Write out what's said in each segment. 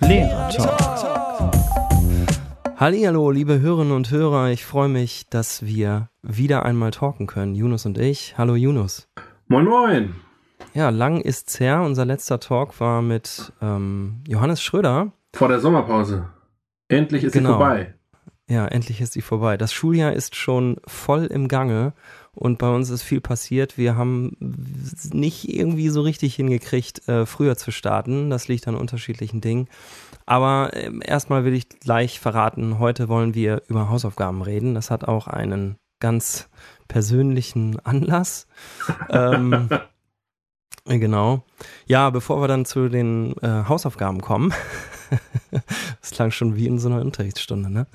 Lehrer Talk. Hallihallo, liebe Hörerinnen und Hörer. Ich freue mich, dass wir wieder einmal talken können. Yunus und ich. Hallo Yunus. Moin, moin. Ja, lang ist's her. Unser letzter Talk war mit ähm, Johannes Schröder. Vor der Sommerpause. Endlich ist genau. sie vorbei. Ja, endlich ist sie vorbei. Das Schuljahr ist schon voll im Gange und bei uns ist viel passiert. Wir haben nicht irgendwie so richtig hingekriegt, äh, früher zu starten. Das liegt an unterschiedlichen Dingen. Aber äh, erstmal will ich gleich verraten, heute wollen wir über Hausaufgaben reden. Das hat auch einen ganz persönlichen Anlass. ähm, genau. Ja, bevor wir dann zu den äh, Hausaufgaben kommen, das klang schon wie in so einer Unterrichtsstunde, ne?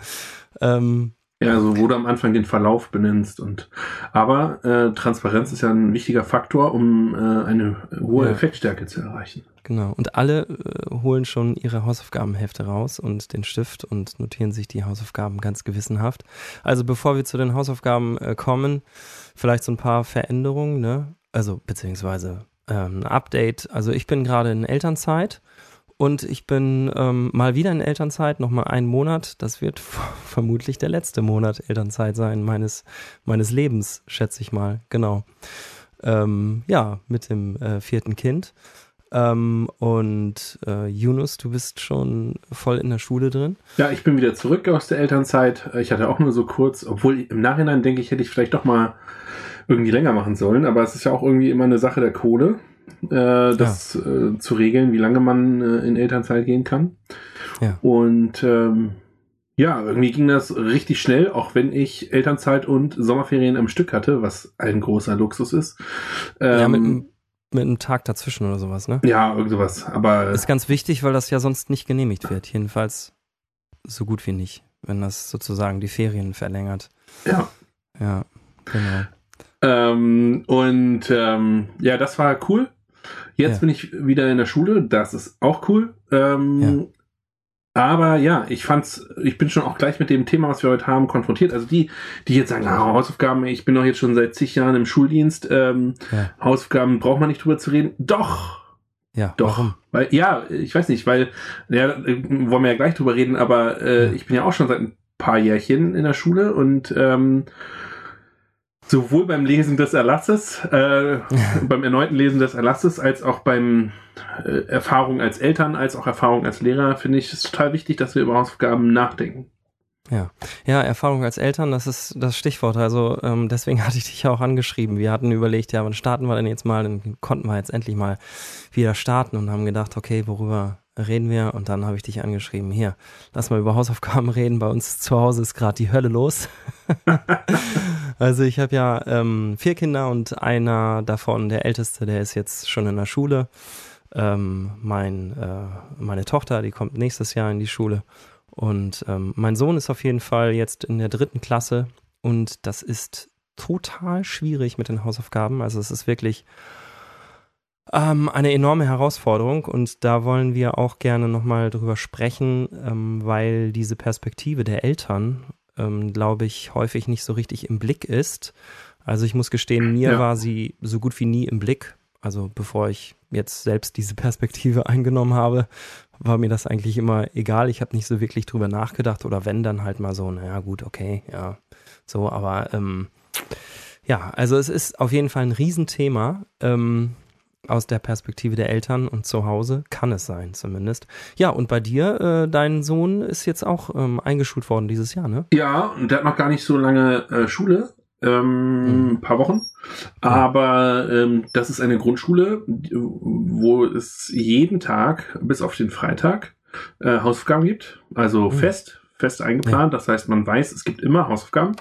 Ähm, ja, also wo du am Anfang den Verlauf benennst und aber äh, Transparenz ist ja ein wichtiger Faktor, um äh, eine hohe ja. Effektstärke zu erreichen. Genau. Und alle äh, holen schon ihre Hausaufgabenhefte raus und den Stift und notieren sich die Hausaufgaben ganz gewissenhaft. Also bevor wir zu den Hausaufgaben äh, kommen, vielleicht so ein paar Veränderungen, ne? Also beziehungsweise ähm, ein Update. Also ich bin gerade in Elternzeit und ich bin ähm, mal wieder in Elternzeit, nochmal einen Monat. Das wird vermutlich der letzte Monat Elternzeit sein meines, meines Lebens, schätze ich mal. Genau. Ähm, ja, mit dem äh, vierten Kind. Ähm, und äh, Yunus, du bist schon voll in der Schule drin. Ja, ich bin wieder zurück aus der Elternzeit. Ich hatte auch nur so kurz, obwohl im Nachhinein denke ich, hätte ich vielleicht doch mal irgendwie länger machen sollen. Aber es ist ja auch irgendwie immer eine Sache der Kohle äh, das ja. äh, zu regeln, wie lange man äh, in Elternzeit gehen kann. Ja. Und ähm, ja, irgendwie ging das richtig schnell, auch wenn ich Elternzeit und Sommerferien am Stück hatte, was ein großer Luxus ist. Ähm, ja, mit, mit einem Tag dazwischen oder sowas, ne? Ja, irgendwas. Aber ist ganz wichtig, weil das ja sonst nicht genehmigt wird. Jedenfalls so gut wie nicht, wenn das sozusagen die Ferien verlängert. Ja. Ja, genau. Ähm, und ähm, ja, das war cool. Jetzt ja. bin ich wieder in der Schule, das ist auch cool. Ähm, ja. Aber ja, ich fand's, ich bin schon auch gleich mit dem Thema, was wir heute haben, konfrontiert. Also die, die jetzt sagen, ah, Hausaufgaben, ich bin doch jetzt schon seit zig Jahren im Schuldienst, ähm, ja. Hausaufgaben braucht man nicht drüber zu reden. Doch! Ja, doch. Warum? Weil, ja, ich weiß nicht, weil, ja, wollen wir ja gleich drüber reden, aber äh, ich bin ja auch schon seit ein paar Jährchen in der Schule und ähm, sowohl beim Lesen des Erlasses, äh, beim erneuten Lesen des Erlasses, als auch beim äh, Erfahrung als Eltern, als auch Erfahrung als Lehrer, finde ich es total wichtig, dass wir über Hausaufgaben nachdenken. Ja, ja, Erfahrung als Eltern, das ist das Stichwort. Also ähm, deswegen hatte ich dich ja auch angeschrieben. Wir hatten überlegt, ja, wann starten wir denn jetzt mal? Dann konnten wir jetzt endlich mal wieder starten und haben gedacht, okay, worüber reden wir? Und dann habe ich dich angeschrieben, hier, lass mal über Hausaufgaben reden. Bei uns zu Hause ist gerade die Hölle los. Also ich habe ja ähm, vier Kinder und einer davon, der älteste, der ist jetzt schon in der Schule. Ähm, mein, äh, meine Tochter, die kommt nächstes Jahr in die Schule. Und ähm, mein Sohn ist auf jeden Fall jetzt in der dritten Klasse und das ist total schwierig mit den Hausaufgaben. Also es ist wirklich ähm, eine enorme Herausforderung und da wollen wir auch gerne nochmal drüber sprechen, ähm, weil diese Perspektive der Eltern ähm, glaube ich, häufig nicht so richtig im Blick ist. Also ich muss gestehen, mir ja. war sie so gut wie nie im Blick. Also bevor ich jetzt selbst diese Perspektive eingenommen habe, war mir das eigentlich immer egal. Ich habe nicht so wirklich drüber nachgedacht oder wenn dann halt mal so, naja gut, okay, ja, so, aber ähm, ja, also es ist auf jeden Fall ein Riesenthema. Ähm, aus der Perspektive der Eltern und zu Hause kann es sein, zumindest. Ja, und bei dir, äh, dein Sohn ist jetzt auch ähm, eingeschult worden dieses Jahr, ne? Ja, und der hat noch gar nicht so lange äh, Schule. Ähm, mhm. paar Wochen. Aber ähm, das ist eine Grundschule, wo es jeden Tag bis auf den Freitag äh, Hausaufgaben gibt. Also mhm. fest, fest eingeplant. Ja. Das heißt, man weiß, es gibt immer Hausaufgaben.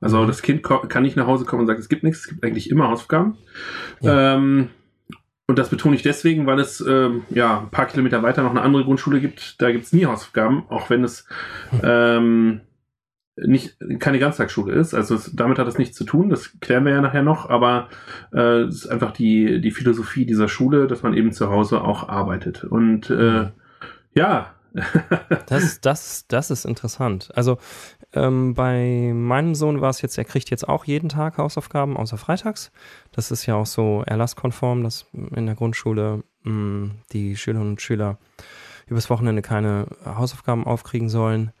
Also mhm. das Kind kann nicht nach Hause kommen und sagen, es gibt nichts. Es gibt eigentlich immer Hausaufgaben. Ja. Ähm, und das betone ich deswegen, weil es ähm, ja ein paar Kilometer weiter noch eine andere Grundschule gibt. Da gibt es nie Hausaufgaben, auch wenn es ähm, nicht keine Ganztagsschule ist. Also es, damit hat es nichts zu tun. Das klären wir ja nachher noch. Aber äh, es ist einfach die die Philosophie dieser Schule, dass man eben zu Hause auch arbeitet. Und äh, ja. das, das, das ist interessant. Also ähm, bei meinem Sohn war es jetzt, er kriegt jetzt auch jeden Tag Hausaufgaben, außer freitags. Das ist ja auch so erlasskonform, dass in der Grundschule mh, mm, die Schülerinnen und Schüler übers Wochenende keine Hausaufgaben aufkriegen sollen.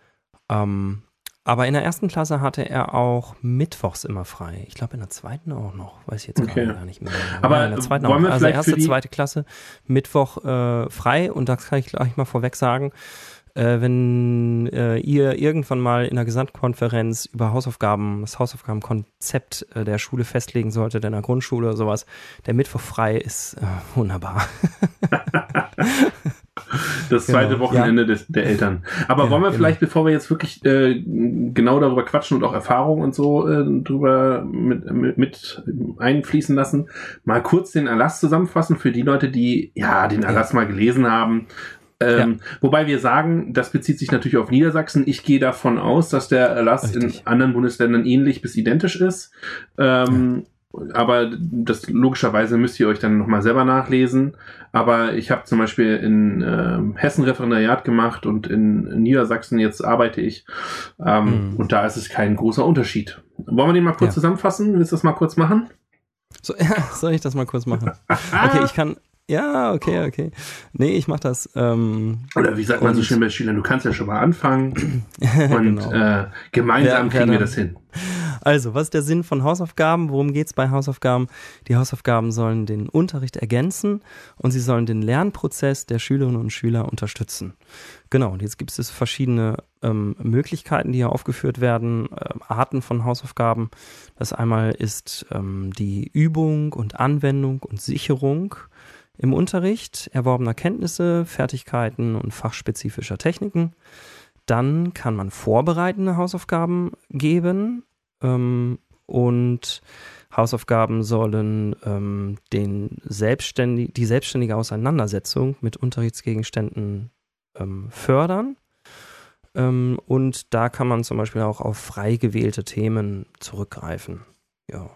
Ähm, aber in der ersten Klasse hatte er auch mittwochs immer frei. Ich glaube in der zweiten auch noch, weiß ich jetzt okay. gar nicht mehr. Aber ja, in der zweiten auch. also erste, zweite Klasse Mittwoch äh, frei und das kann ich gleich mal vorweg sagen. Äh, wenn äh, ihr irgendwann mal in der Gesamtkonferenz über Hausaufgaben, das Hausaufgabenkonzept äh, der Schule festlegen solltet, in der Grundschule oder sowas, der Mittwoch frei ist äh, wunderbar. Das zweite Genau, Wochenende des, der Eltern. Aber Ja, wollen wir genau. vielleicht, bevor wir jetzt wirklich äh, genau darüber quatschen und auch Erfahrungen und so äh, drüber mit, mit, mit einfließen lassen, mal kurz den Erlass zusammenfassen für die Leute, die ja den Erlass mal gelesen haben. Ähm, Wobei wir sagen, das bezieht sich natürlich auf Niedersachsen. Ich gehe davon aus, dass der Erlass Richtig. in anderen Bundesländern ähnlich bis identisch ist. Ähm, Aber das logischerweise müsst ihr euch dann nochmal selber nachlesen. Aber ich habe zum Beispiel in ähm, Hessen Referendariat gemacht und in Niedersachsen jetzt arbeite ich. Ähm, Mhm. Und da ist es kein großer Unterschied. Wollen wir den mal kurz Ja. zusammenfassen? Willst du das mal kurz machen? So, ja, soll ich das mal kurz machen? Okay, ich kann. Ja, okay, okay. Nee, ich mach das. Ähm, Oder wie sagt man so schön bei Schülern, du kannst ja schon mal anfangen. Und genau. äh, gemeinsam wer kriegen wir dann- das hin. Also, was ist der Sinn von Hausaufgaben? Worum geht's bei Hausaufgaben? Die Hausaufgaben sollen den Unterricht ergänzen und sie sollen den Lernprozess der Schülerinnen und Schüler unterstützen. Genau, und jetzt gibt es verschiedene ähm, Möglichkeiten, die hier aufgeführt werden, ähm, Arten von Hausaufgaben. Das einmal ist ähm, die Übung und Anwendung und Sicherung im Unterricht erworbener Kenntnisse, Fertigkeiten und fachspezifischer Techniken. Dann kann man vorbereitende Hausaufgaben geben ähm, und Hausaufgaben sollen ähm, den selbstständig, die selbstständige Auseinandersetzung mit Unterrichtsgegenständen ähm, fördern. Ähm, und da kann man zum Beispiel auch auf frei gewählte Themen zurückgreifen. Ja.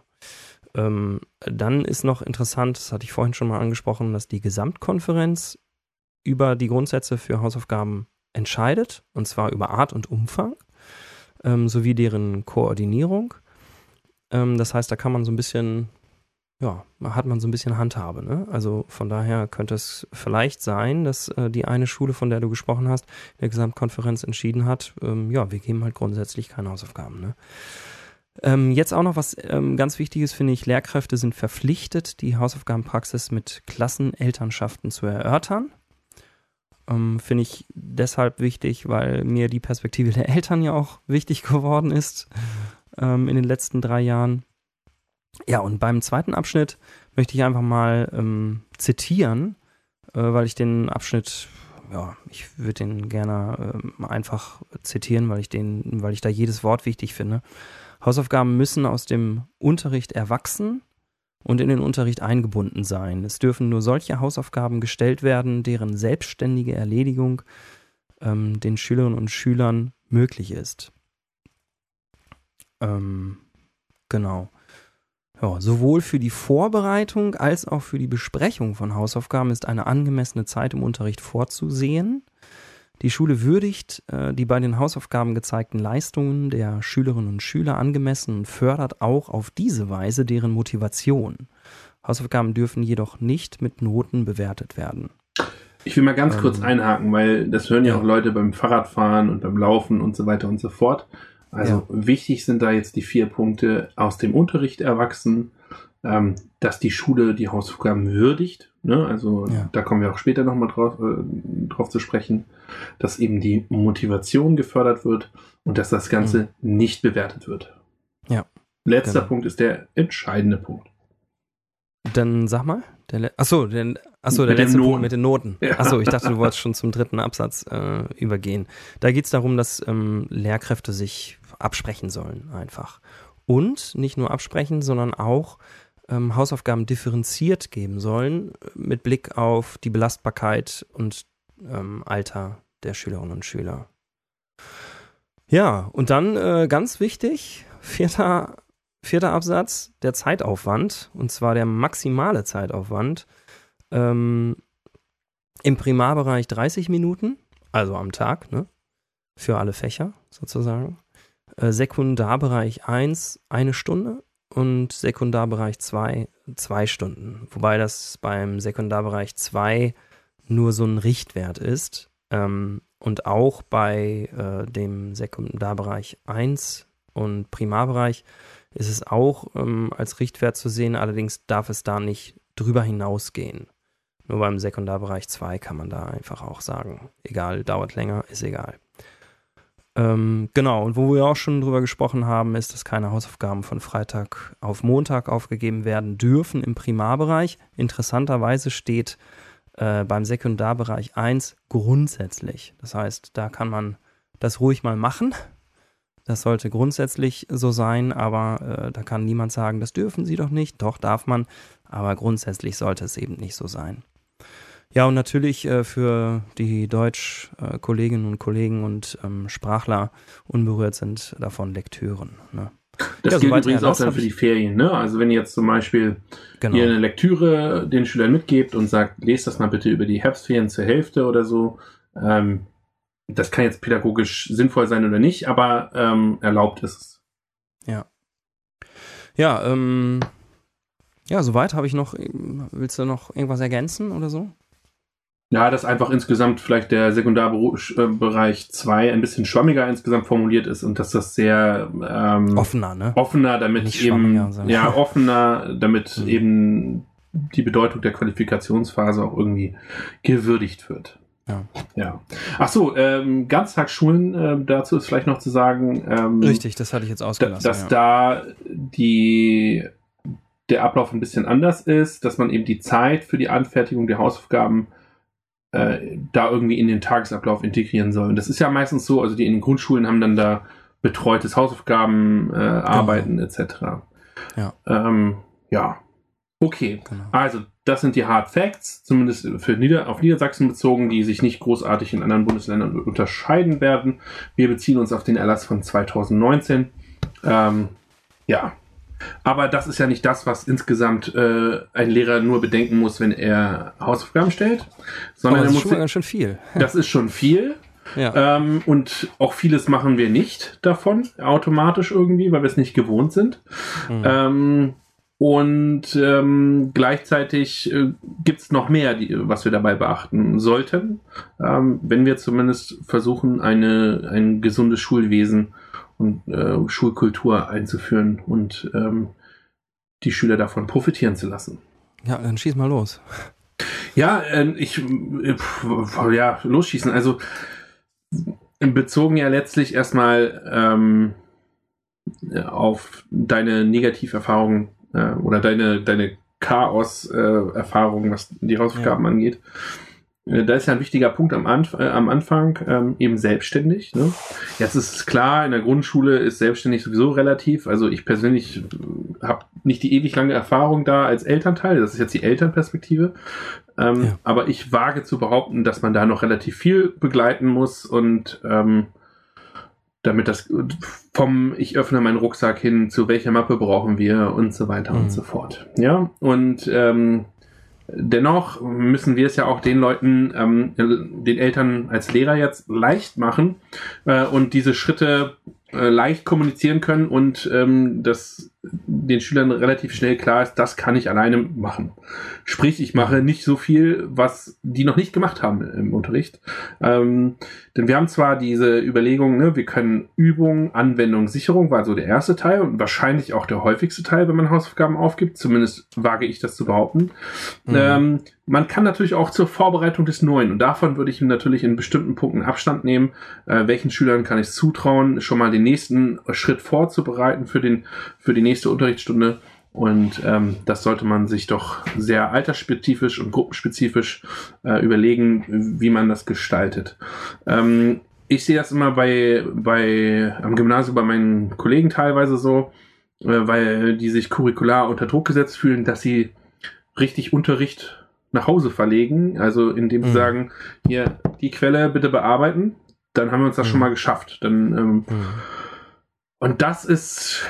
Ähm, dann ist noch interessant, das hatte ich vorhin schon mal angesprochen, dass die Gesamtkonferenz über die Grundsätze für Hausaufgaben entscheidet, und zwar über Art und Umfang ähm, sowie deren Koordinierung. Ähm, das heißt, da kann man so ein bisschen, ja, hat man so ein bisschen Handhabe. Ne? Also von daher könnte es vielleicht sein, dass äh, die eine Schule, von der du gesprochen hast, in der Gesamtkonferenz entschieden hat, ähm, ja, wir geben halt grundsätzlich keine Hausaufgaben. Ne? Ähm, jetzt auch noch was ähm, ganz Wichtiges, finde ich, Lehrkräfte sind verpflichtet, die Hausaufgabenpraxis mit Klassenelternschaften zu erörtern. Ähm, finde ich deshalb wichtig, weil mir die Perspektive der Eltern ja auch wichtig geworden ist ähm, in den letzten drei Jahren. Ja, und beim zweiten Abschnitt möchte ich einfach mal ähm, zitieren, äh, weil ich den Abschnitt, ja, ich würde den gerne ähm, einfach zitieren, weil ich den, weil ich da jedes Wort wichtig finde. Hausaufgaben müssen aus dem Unterricht erwachsen und in den Unterricht eingebunden sein. Es dürfen nur solche Hausaufgaben gestellt werden, deren selbstständige Erledigung ähm, den Schülerinnen und Schülern möglich ist. Ähm, genau. Ja, sowohl für die Vorbereitung als auch für die Besprechung von Hausaufgaben ist eine angemessene Zeit im Unterricht vorzusehen. Die Schule würdigt äh, die bei den Hausaufgaben gezeigten Leistungen der Schülerinnen und Schüler angemessen und fördert auch auf diese Weise deren Motivation. Hausaufgaben dürfen jedoch nicht mit Noten bewertet werden. Ich will mal ganz Ähm, kurz einhaken, weil das hören ja, ja. auch Leute beim Fahrradfahren und beim Laufen und so weiter und so fort. Also wichtig sind da jetzt die vier Punkte aus dem Unterricht erwachsen, ähm, dass die Schule die Hausaufgaben würdigt. Ne? Also Ja. da kommen wir auch später nochmal drauf, äh, drauf zu sprechen, dass eben die Motivation gefördert wird und dass das Ganze nicht bewertet wird. Mhm. Ja, Letzter genau. Punkt ist der entscheidende Punkt. Dann sag mal. Der Le achso, der, achso, der letzte Punkt mit den Noten. Ja. Achso, ich dachte, du wolltest schon zum dritten Absatz äh, übergehen. Da geht es darum, dass ähm, Lehrkräfte sich absprechen sollen, einfach. Und nicht nur absprechen, sondern auch ähm, Hausaufgaben differenziert geben sollen, äh, mit Blick auf die Belastbarkeit und ähm, Alter der Schülerinnen und Schüler. Ja, und dann äh, ganz wichtig, vierter Vierter Absatz, der Zeitaufwand, und zwar der maximale Zeitaufwand. Ähm, Im Primarbereich 30 Minuten, also am Tag, ne? Für alle Fächer sozusagen. Äh, Sekundarbereich 1 eine Stunde und Sekundarbereich 2 zwei Stunden. Wobei das beim Sekundarbereich 2 nur so ein Richtwert ist. Ähm, und auch bei äh, dem Sekundarbereich 1 und Primarbereich ist es auch ähm, als Richtwert zu sehen, allerdings darf es da nicht drüber hinausgehen. Nur beim Sekundarbereich 2 kann man da einfach auch sagen, egal, dauert länger, ist egal. Ähm, genau, und wo wir auch schon drüber gesprochen haben, ist, dass keine Hausaufgaben von Freitag auf Montag aufgegeben werden dürfen im Primarbereich. Interessanterweise steht äh, beim Sekundarbereich 1 grundsätzlich. Das heißt, da kann man das ruhig mal machen. Das sollte grundsätzlich so sein, aber äh, da kann niemand sagen, das dürfen Sie doch nicht. Doch darf man, aber grundsätzlich sollte es eben nicht so sein. Ja, und natürlich äh, für die Deutsch-Kolleginnen äh, und Kollegen und ähm, Sprachler unberührt sind davon Lektüren. Ne? Das ja, gilt übrigens auch dann für die Ferien. Ne? Also wenn ihr jetzt zum Beispiel genau. hier eine Lektüre den Schülern mitgebt und sagt, lest das mal bitte über die Herbstferien zur Hälfte oder so. Ähm, das kann jetzt pädagogisch sinnvoll sein oder nicht, aber ähm, erlaubt ist es. Ja. Ja, ähm, ja, soweit habe ich noch. Willst du noch irgendwas ergänzen oder so? Ja, dass einfach insgesamt vielleicht der Sekundarbereich 2 ein bisschen schwammiger insgesamt formuliert ist und dass das sehr ähm, offener, ne? Offener, damit Nicht eben ja offener, damit mhm. eben die Bedeutung der Qualifikationsphase auch irgendwie gewürdigt wird. Ja. ja. Ach so, ähm, Ganztagsschulen, äh, dazu ist vielleicht noch zu sagen. Ähm, Richtig, das hatte ich jetzt ausgelassen. Dass ja. da die der Ablauf ein bisschen anders ist, dass man eben die Zeit für die Anfertigung der Hausaufgaben äh, da irgendwie in den Tagesablauf integrieren soll. Und das ist ja meistens so, also die in den Grundschulen haben dann da betreutes Hausaufgaben, äh, genau. Arbeiten etc. Ja. Ähm, ja. Okay. Genau. Also, das sind die Hard Facts, zumindest für Nieder auf Niedersachsen bezogen, die sich nicht großartig in anderen Bundesländern unterscheiden werden. Wir beziehen uns auf den Erlass von 2019. Ähm, ja, aber das ist ja nicht das, was insgesamt äh, ein Lehrer nur bedenken muss, wenn er Hausaufgaben stellt, sondern oh, das er muss ist schon ganz schön viel. Das ist schon viel. Ja. Ähm, und auch vieles machen wir nicht davon, automatisch irgendwie, weil wir es nicht gewohnt sind. Mhm. Ähm, und ähm, gleichzeitig äh, gibt es noch mehr, die, was wir dabei beachten sollten, ähm, wenn wir zumindest versuchen, eine, ein gesundes Schulwesen und äh, Schulkultur einzuführen und ähm, die Schüler davon profitieren zu lassen. Ja, dann schieß mal los. Ja, äh, ich äh, ja losschießen. Also bezogen ja letztlich erstmal ähm, auf deine Negativerfahrungen äh, oder deine deine Chaos-Erfahrungen, was die Hausaufgaben ja. angeht. Äh, da ist ja ein wichtiger Punkt am, Anf äh, am Anfang, ähm, eben selbstständig. Ne? Jetzt ist es klar, in der Grundschule ist selbstständig sowieso relativ. Also ich persönlich äh, habe nicht die ewig lange Erfahrung da als Elternteil. Das ist jetzt die Elternperspektive. Ähm, ja. Aber ich wage zu behaupten, dass man da noch relativ viel begleiten muss und ähm, damit das vom ich öffne meinen Rucksack hin zu welcher Mappe brauchen wir und so weiter mhm. und so fort. Ja, und ähm, Dennoch müssen wir es ja auch den Leuten, ähm, den Eltern als Lehrer jetzt leicht machen äh, und diese Schritte äh, leicht kommunizieren können und ähm, dass den Schülern relativ schnell klar ist, das kann ich alleine machen. Sprich, ich mache nicht so viel, was die noch nicht gemacht haben im Unterricht. Ähm, denn wir haben zwar diese Überlegung, ne, wir können Übung, Anwendung, Sicherung war so der erste Teil und wahrscheinlich auch der häufigste Teil, wenn man Hausaufgaben aufgibt. Zumindest wage ich das zu behaupten. Mhm. Ähm, man kann natürlich auch zur Vorbereitung des Neuen und davon würde ich natürlich in bestimmten Punkten Abstand nehmen. Äh, welchen Schülern kann ich zutrauen, schon mal den nächsten Schritt vorzubereiten für den für die nächste Unterrichtsstunde? Und ähm, das sollte man sich doch sehr altersspezifisch und gruppenspezifisch äh, überlegen, wie man das gestaltet. Ähm, ich sehe das immer bei, bei am Gymnasium bei meinen Kollegen teilweise so, äh, weil die sich curricular unter Druck gesetzt fühlen, dass sie richtig Unterricht nach Hause verlegen. Also indem sie mhm. sagen, hier, die Quelle bitte bearbeiten, dann haben wir uns das mhm. schon mal geschafft. Dann, ähm, mhm. Und das ist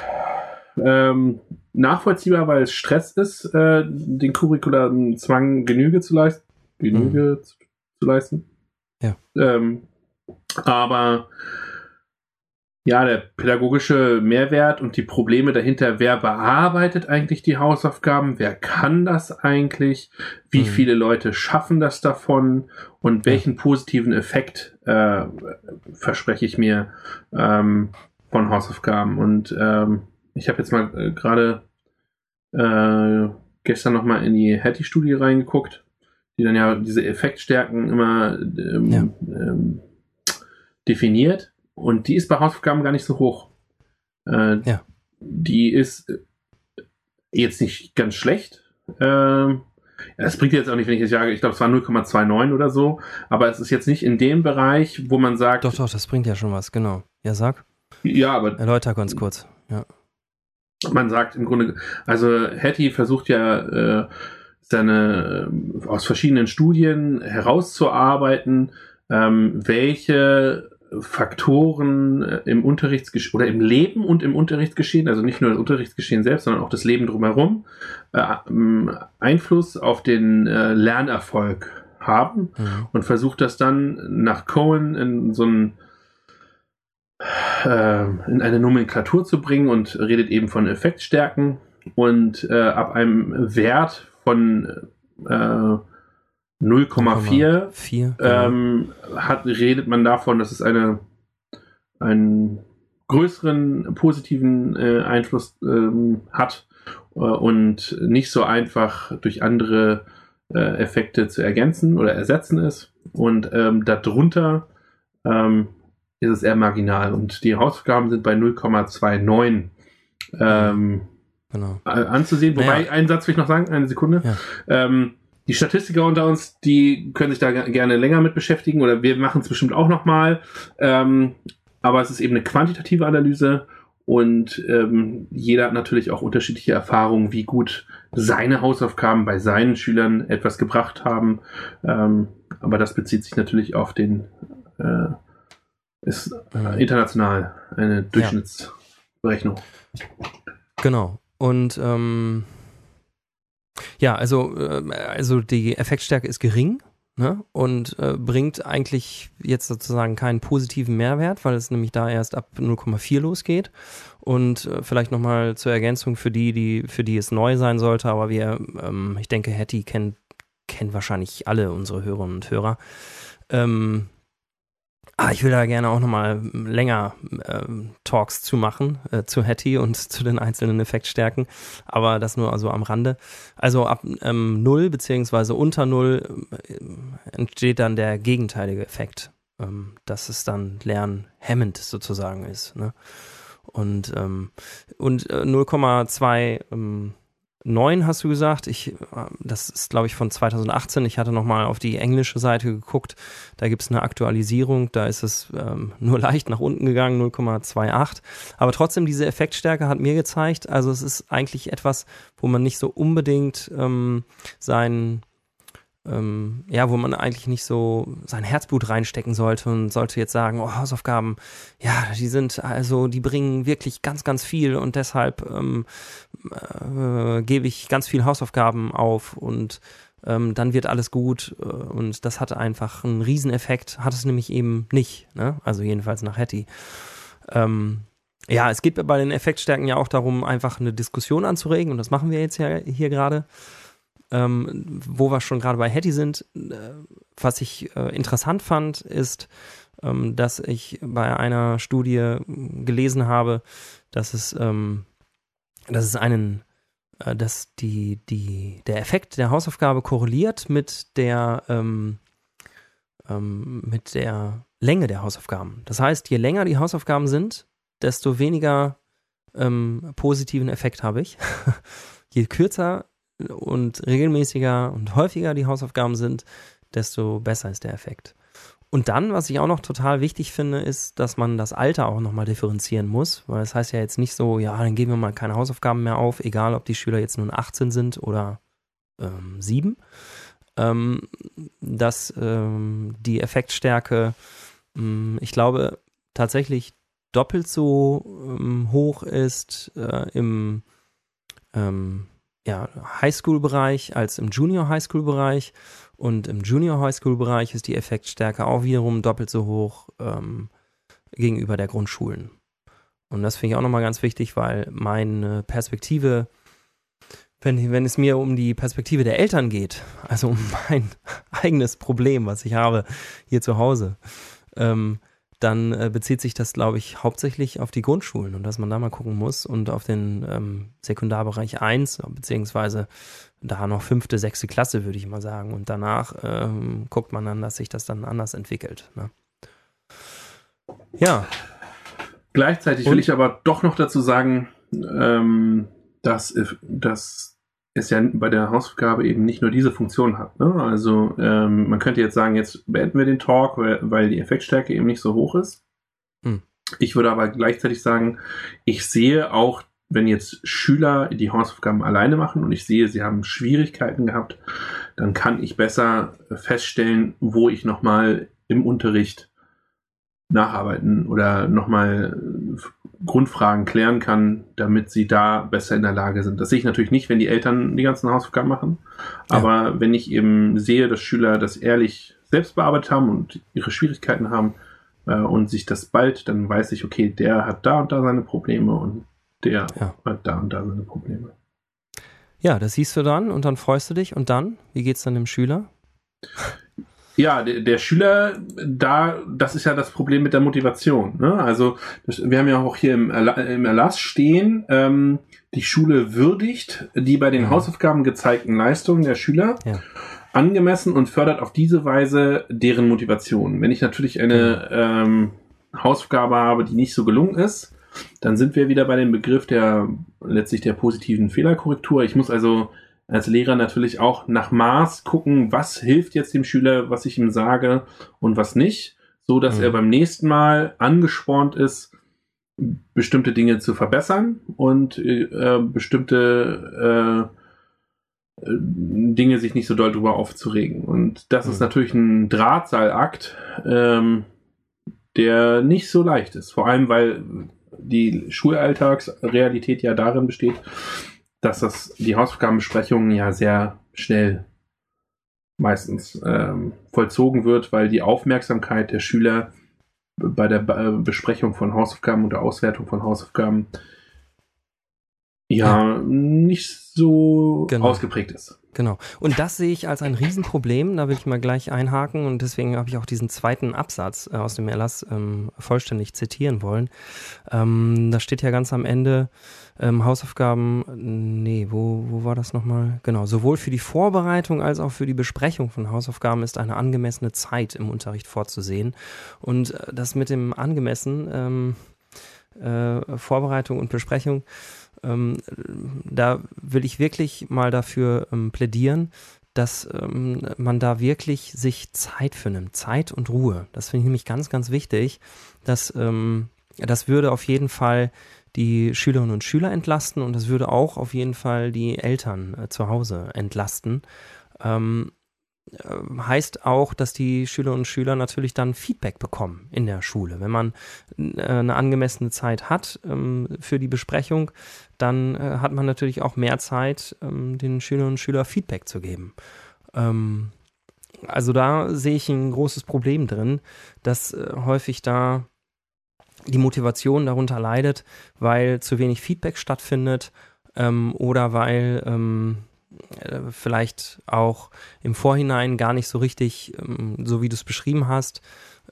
ähm, nachvollziehbar, weil es Stress ist, äh, den curricularen Zwang Genüge zu leisten. Genüge mhm. zu, zu, leisten. Ja. Ähm, aber ja, der pädagogische Mehrwert und die Probleme dahinter, wer bearbeitet eigentlich die Hausaufgaben, wer kann das eigentlich, wie mhm. viele Leute schaffen das davon und welchen positiven Effekt äh, verspreche ich mir ähm, von Hausaufgaben. Und ähm, ich habe jetzt mal äh, gerade äh, gestern nochmal in die Hattie-Studie reingeguckt, die dann ja diese Effektstärken immer ähm, ja. ähm, definiert. Und die ist bei Hausaufgaben gar nicht so hoch. Äh, ja. Die ist äh, jetzt nicht ganz schlecht. Ähm, das bringt jetzt auch nicht, wenn ich jetzt sage, ich glaube, es war 0,29 oder so, aber es ist jetzt nicht in dem Bereich, wo man sagt. Doch, doch, das bringt ja schon was, genau. Ja, sag. Ja, aber. Erläuter ganz kurz, ja. Man sagt im Grunde, also Hattie versucht ja äh, seine äh, aus verschiedenen Studien herauszuarbeiten, ähm, welche Faktoren äh, im Unterrichtsgeschehen oder im Leben und im Unterrichtsgeschehen, also nicht nur das Unterrichtsgeschehen selbst, sondern auch das Leben drumherum, äh, ähm, Einfluss auf den äh, Lernerfolg haben mhm. und versucht das dann nach Cohen in so ein äh, in eine Nomenklatur zu bringen und redet eben von Effektstärken und äh, ab einem Wert von äh, 0,4 ähm, hat, redet man davon, dass es eine, einen größeren positiven äh, Einfluss ähm, hat äh, und nicht so einfach durch andere äh, Effekte zu ergänzen oder ersetzen ist. Und ähm, darunter ähm, ist es eher marginal. Und die Hausaufgaben sind bei 0,29 ähm, genau. anzusehen. Wobei, naja. einen Satz will ich noch sagen, eine Sekunde. Ja. Ähm, die Statistiker unter uns, die können sich da gerne länger mit beschäftigen oder wir machen es bestimmt auch nochmal. Ähm, aber es ist eben eine quantitative Analyse und ähm, jeder hat natürlich auch unterschiedliche Erfahrungen, wie gut seine Hausaufgaben bei seinen Schülern etwas gebracht haben. Ähm, aber das bezieht sich natürlich auf den, äh, ist äh, international eine Durchschnittsberechnung. Genau. Und ähm, ja, also, äh, also die Effektstärke ist gering ne? und äh, bringt eigentlich jetzt sozusagen keinen positiven Mehrwert, weil es nämlich da erst ab 0,4 losgeht. Und äh, vielleicht nochmal zur Ergänzung für die, die, für die es neu sein sollte, aber wir, ähm, ich denke, Hattie kennt, kennt wahrscheinlich alle unsere Hörerinnen und Hörer. Ähm, Ah, ich will da gerne auch nochmal länger äh, Talks zu machen, äh, zu Hattie und zu den einzelnen Effektstärken, aber das nur also am Rande. Also ab ähm, 0 beziehungsweise unter 0 äh, entsteht dann der gegenteilige Effekt, ähm, dass es dann lernhemmend sozusagen ist. Ne? Und, ähm, und äh, 0,2 ähm, 9 hast du gesagt. Ich, das ist, glaube ich, von 2018. Ich hatte nochmal auf die englische Seite geguckt. Da gibt es eine Aktualisierung. Da ist es ähm, nur leicht nach unten gegangen, 0,28. Aber trotzdem, diese Effektstärke hat mir gezeigt, also es ist eigentlich etwas, wo man nicht so unbedingt ähm, sein ähm, ja, wo man eigentlich nicht so sein Herzblut reinstecken sollte und sollte jetzt sagen, oh, Hausaufgaben, ja, die sind also, die bringen wirklich ganz, ganz viel und deshalb ähm, äh, gebe ich ganz viel Hausaufgaben auf und ähm, dann wird alles gut äh, und das hatte einfach einen Rieseneffekt, hat es nämlich eben nicht, ne? also jedenfalls nach Hattie. Ähm, ja, es geht bei den Effektstärken ja auch darum, einfach eine Diskussion anzuregen und das machen wir jetzt ja hier gerade ähm, wo wir schon gerade bei Hattie sind, äh, was ich äh, interessant fand, ist, ähm, dass ich bei einer Studie gelesen habe, dass es, ähm, dass es einen, äh, dass die, die, der Effekt der Hausaufgabe korreliert mit der, ähm, ähm, mit der Länge der Hausaufgaben. Das heißt, je länger die Hausaufgaben sind, desto weniger ähm, positiven Effekt habe ich. je kürzer und regelmäßiger und häufiger die Hausaufgaben sind, desto besser ist der Effekt. Und dann, was ich auch noch total wichtig finde, ist, dass man das Alter auch nochmal differenzieren muss, weil es das heißt ja jetzt nicht so, ja, dann geben wir mal keine Hausaufgaben mehr auf, egal ob die Schüler jetzt nun 18 sind oder ähm, 7, ähm, dass ähm, die Effektstärke, ähm, ich glaube, tatsächlich doppelt so ähm, hoch ist äh, im ähm, ja, Highschool-Bereich als im Junior Highschool-Bereich. Und im Junior Highschool-Bereich ist die Effektstärke auch wiederum doppelt so hoch ähm, gegenüber der Grundschulen. Und das finde ich auch nochmal ganz wichtig, weil meine Perspektive, wenn, wenn es mir um die Perspektive der Eltern geht, also um mein eigenes Problem, was ich habe hier zu Hause, ähm, dann äh, bezieht sich das, glaube ich, hauptsächlich auf die Grundschulen und dass man da mal gucken muss und auf den ähm, Sekundarbereich 1, beziehungsweise da noch fünfte, sechste Klasse, würde ich mal sagen. Und danach ähm, guckt man dann, dass sich das dann anders entwickelt. Ne? Ja. Gleichzeitig und? will ich aber doch noch dazu sagen, ähm, dass, dass es ja bei der Hausaufgabe eben nicht nur diese Funktion hat. Ne? Also ähm, man könnte jetzt sagen, jetzt beenden wir den Talk, weil, die Effektstärke eben nicht so hoch ist. Hm. Ich würde aber gleichzeitig sagen, ich sehe auch, wenn jetzt Schüler die Hausaufgaben alleine machen und ich sehe, sie haben Schwierigkeiten gehabt, dann kann ich besser feststellen, wo ich nochmal im Unterricht nacharbeiten oder nochmal Grundfragen klären kann, damit sie da besser in der Lage sind. Das sehe ich natürlich nicht, wenn die Eltern die ganzen Hausaufgaben machen. Aber ja. wenn ich eben sehe, dass Schüler das ehrlich selbst bearbeitet haben und ihre Schwierigkeiten haben äh, und sich das bald, dann weiß ich, okay, der hat da und da seine Probleme und der ja. hat da und da seine Probleme. Ja, das siehst du dann und dann freust du dich und dann, wie geht's dann dem Schüler? Ja, der, der, Schüler, da, das ist ja das Problem mit der Motivation. Ne? Also wir haben ja auch hier im, Erla im Erlass stehen, ähm, die Schule würdigt die bei den ja. Hausaufgaben gezeigten Leistungen der Schüler ja. angemessen und fördert auf diese Weise deren Motivation. Wenn ich natürlich eine ähm, Hausaufgabe habe, die nicht so gelungen ist, dann sind wir wieder bei dem Begriff der letztlich der positiven Fehlerkorrektur. Ich muss also als Lehrer natürlich auch nach Maß gucken, was hilft jetzt dem Schüler, was ich ihm sage und was nicht, so dass mhm. er beim nächsten Mal angespornt ist, bestimmte Dinge zu verbessern und äh, bestimmte äh, Dinge sich nicht so doll drüber aufzuregen. Und das mhm. ist natürlich ein Drahtseilakt, ähm, der nicht so leicht ist. Vor allem, weil die Schulalltagsrealität ja darin besteht, dass das die Hausaufgabenbesprechungen ja sehr schnell meistens ähm, vollzogen wird, weil die Aufmerksamkeit der Schüler bei der äh, Besprechung von Hausaufgaben und der Auswertung von Hausaufgaben ja, ja. nicht so genau. ausgeprägt ist. Genau. Und das sehe ich als ein Riesenproblem. Da will ich mal gleich einhaken und deswegen habe ich auch diesen zweiten Absatz äh, aus dem Erlass ähm, vollständig zitieren wollen. Ähm, da steht ja ganz am Ende, ähm, Hausaufgaben, nee, wo, wo war das nochmal? Genau, sowohl für die Vorbereitung als auch für die Besprechung von Hausaufgaben ist eine angemessene Zeit im Unterricht vorzusehen. Und äh, das mit dem angemessen, ähm, äh, Vorbereitung und Besprechung, ähm, da will ich wirklich mal dafür ähm, plädieren, dass ähm, man da wirklich sich Zeit für nimmt, Zeit und Ruhe. Das finde ich nämlich ganz, ganz wichtig. Dass, ähm, das würde auf jeden Fall die Schülerinnen und Schüler entlasten und das würde auch auf jeden Fall die Eltern äh, zu Hause entlasten. Ähm, äh, heißt auch, dass die Schülerinnen und Schüler natürlich dann Feedback bekommen in der Schule. Wenn man äh, eine angemessene Zeit hat ähm, für die Besprechung, dann äh, hat man natürlich auch mehr Zeit, ähm, den Schülerinnen und Schülern Feedback zu geben. Ähm, also da sehe ich ein großes Problem drin, dass äh, häufig da die Motivation darunter leidet, weil zu wenig Feedback stattfindet ähm, oder weil ähm, äh, vielleicht auch im Vorhinein gar nicht so richtig, ähm, so wie du es beschrieben hast,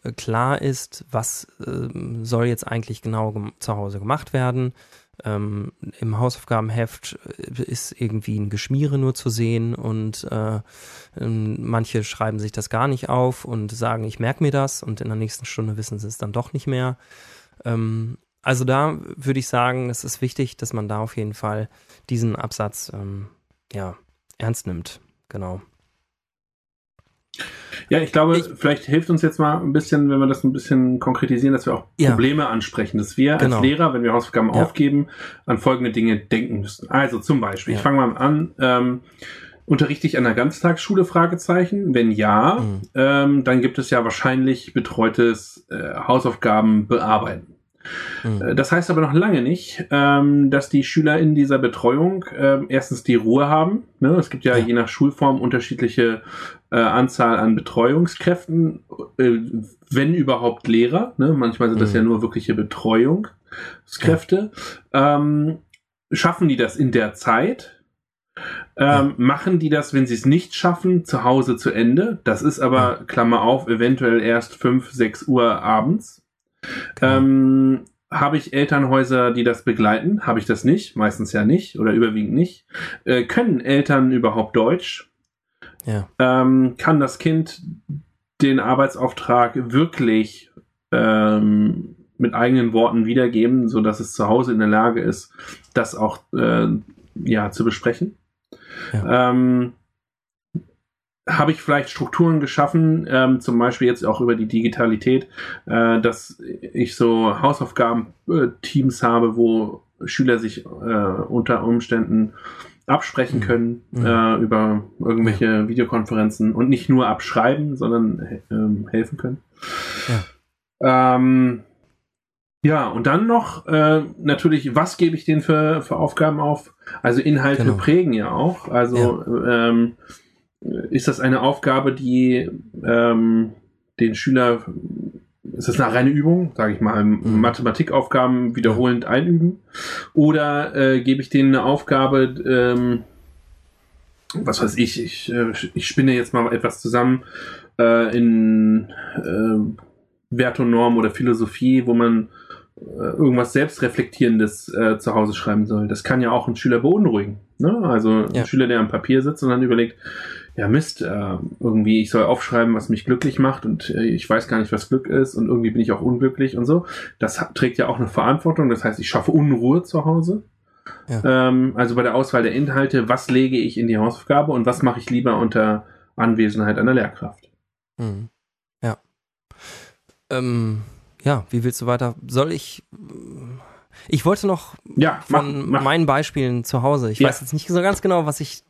äh, klar ist, was ähm, soll jetzt eigentlich genau zu Hause gemacht werden. Ähm, Im Hausaufgabenheft äh, ist irgendwie ein Geschmiere nur zu sehen und äh, ähm, manche schreiben sich das gar nicht auf und sagen, ich merke mir das und in der nächsten Stunde wissen sie es dann doch nicht mehr. Ähm, also da würde ich sagen, es ist wichtig, dass man da auf jeden Fall diesen Absatz ähm, ja, ernst nimmt. Genau. Ja, ich glaube, ich, vielleicht hilft uns jetzt mal ein bisschen, wenn wir das ein bisschen konkretisieren, dass wir auch ja. Probleme ansprechen, dass wir genau. als Lehrer, wenn wir Hausaufgaben ja. aufgeben, an folgende Dinge denken müssen. Also zum Beispiel, ja. ich fange mal an, ähm, unterrichte ich an der Ganztagsschule? Fragezeichen. Wenn ja, mhm. ähm, dann gibt es ja wahrscheinlich betreutes äh, Hausaufgaben bearbeiten. Mhm. Äh, das heißt aber noch lange nicht, ähm, dass die Schüler in dieser Betreuung äh, erstens die Ruhe haben. Ne? Es gibt ja, ja, je nach Schulform unterschiedliche äh, Anzahl an Betreuungskräften, äh, wenn überhaupt Lehrer. Ne? Manchmal sind das mhm. ja nur wirkliche Betreuung. Führungskräfte. Ja. Ähm, schaffen die das in der Zeit? Ähm, ja. Machen die das, wenn sie es nicht schaffen, zu Hause zu Ende? Das ist aber, Klammer auf, eventuell erst 5, 6 Uhr abends. Genau. Ähm, habe ich Elternhäuser, die das begleiten? Habe ich das nicht? Meistens ja nicht oder überwiegend nicht. Äh, können Eltern überhaupt Deutsch? Ja. Ähm, kann das Kind den Arbeitsauftrag wirklich ähm, mit eigenen Worten wiedergeben, so dass es zu Hause in der Lage ist, das auch äh, ja zu besprechen? Ja. Ähm, habe ich vielleicht Strukturen geschaffen, ähm, zum Beispiel jetzt auch über die Digitalität, äh, dass ich so Hausaufgaben-Teams habe, wo Schüler sich äh, unter Umständen absprechen mhm. können mhm. Äh, über irgendwelche ja. Videokonferenzen und nicht nur abschreiben, sondern äh, helfen können. Ja. Ähm, ja, und dann noch äh, natürlich, was gebe ich denen für, für Aufgaben auf? Also Inhalte genau. prägen ja auch. Also ja. Ähm, ist das eine Aufgabe, die ähm, den Schüler, ist das eine reine Übung, sage ich mal, mhm. Mathematikaufgaben wiederholend einüben? Oder äh, gebe ich denen eine Aufgabe, ähm, was weiß ich, ich, äh, ich spinne jetzt mal etwas zusammen äh, in äh, Wert und Norm oder Philosophie, wo man äh, irgendwas Selbstreflektierendes äh, zu Hause schreiben soll. Das kann ja auch ein Schüler beunruhigen. Ne? Also ja. ein Schüler, der am Papier sitzt und dann überlegt, ja Mist, äh, irgendwie ich soll aufschreiben, was mich glücklich macht und äh, ich weiß gar nicht, was Glück ist und irgendwie bin ich auch unglücklich und so. Das trägt ja auch eine Verantwortung. Das heißt, ich schaffe Unruhe zu Hause. Ja. Ähm, also bei der Auswahl der Inhalte, was lege ich in die Hausaufgabe und was mache ich lieber unter Anwesenheit einer Lehrkraft? Mhm. Ja. Ähm, ja, wie willst du weiter? Soll ich. Ich wollte noch ja, von mach, mach. meinen Beispielen zu Hause. Ich ja. weiß jetzt nicht so ganz genau, was ich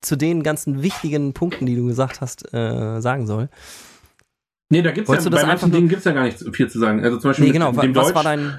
zu den ganzen wichtigen Punkten, die du gesagt hast, äh, sagen soll. Nee, da gibt's Wolltest ja, bei manchen Dingen gibt's ja gar nicht viel zu sagen. Also zum Beispiel nee, genau. mit, dem Deutsch,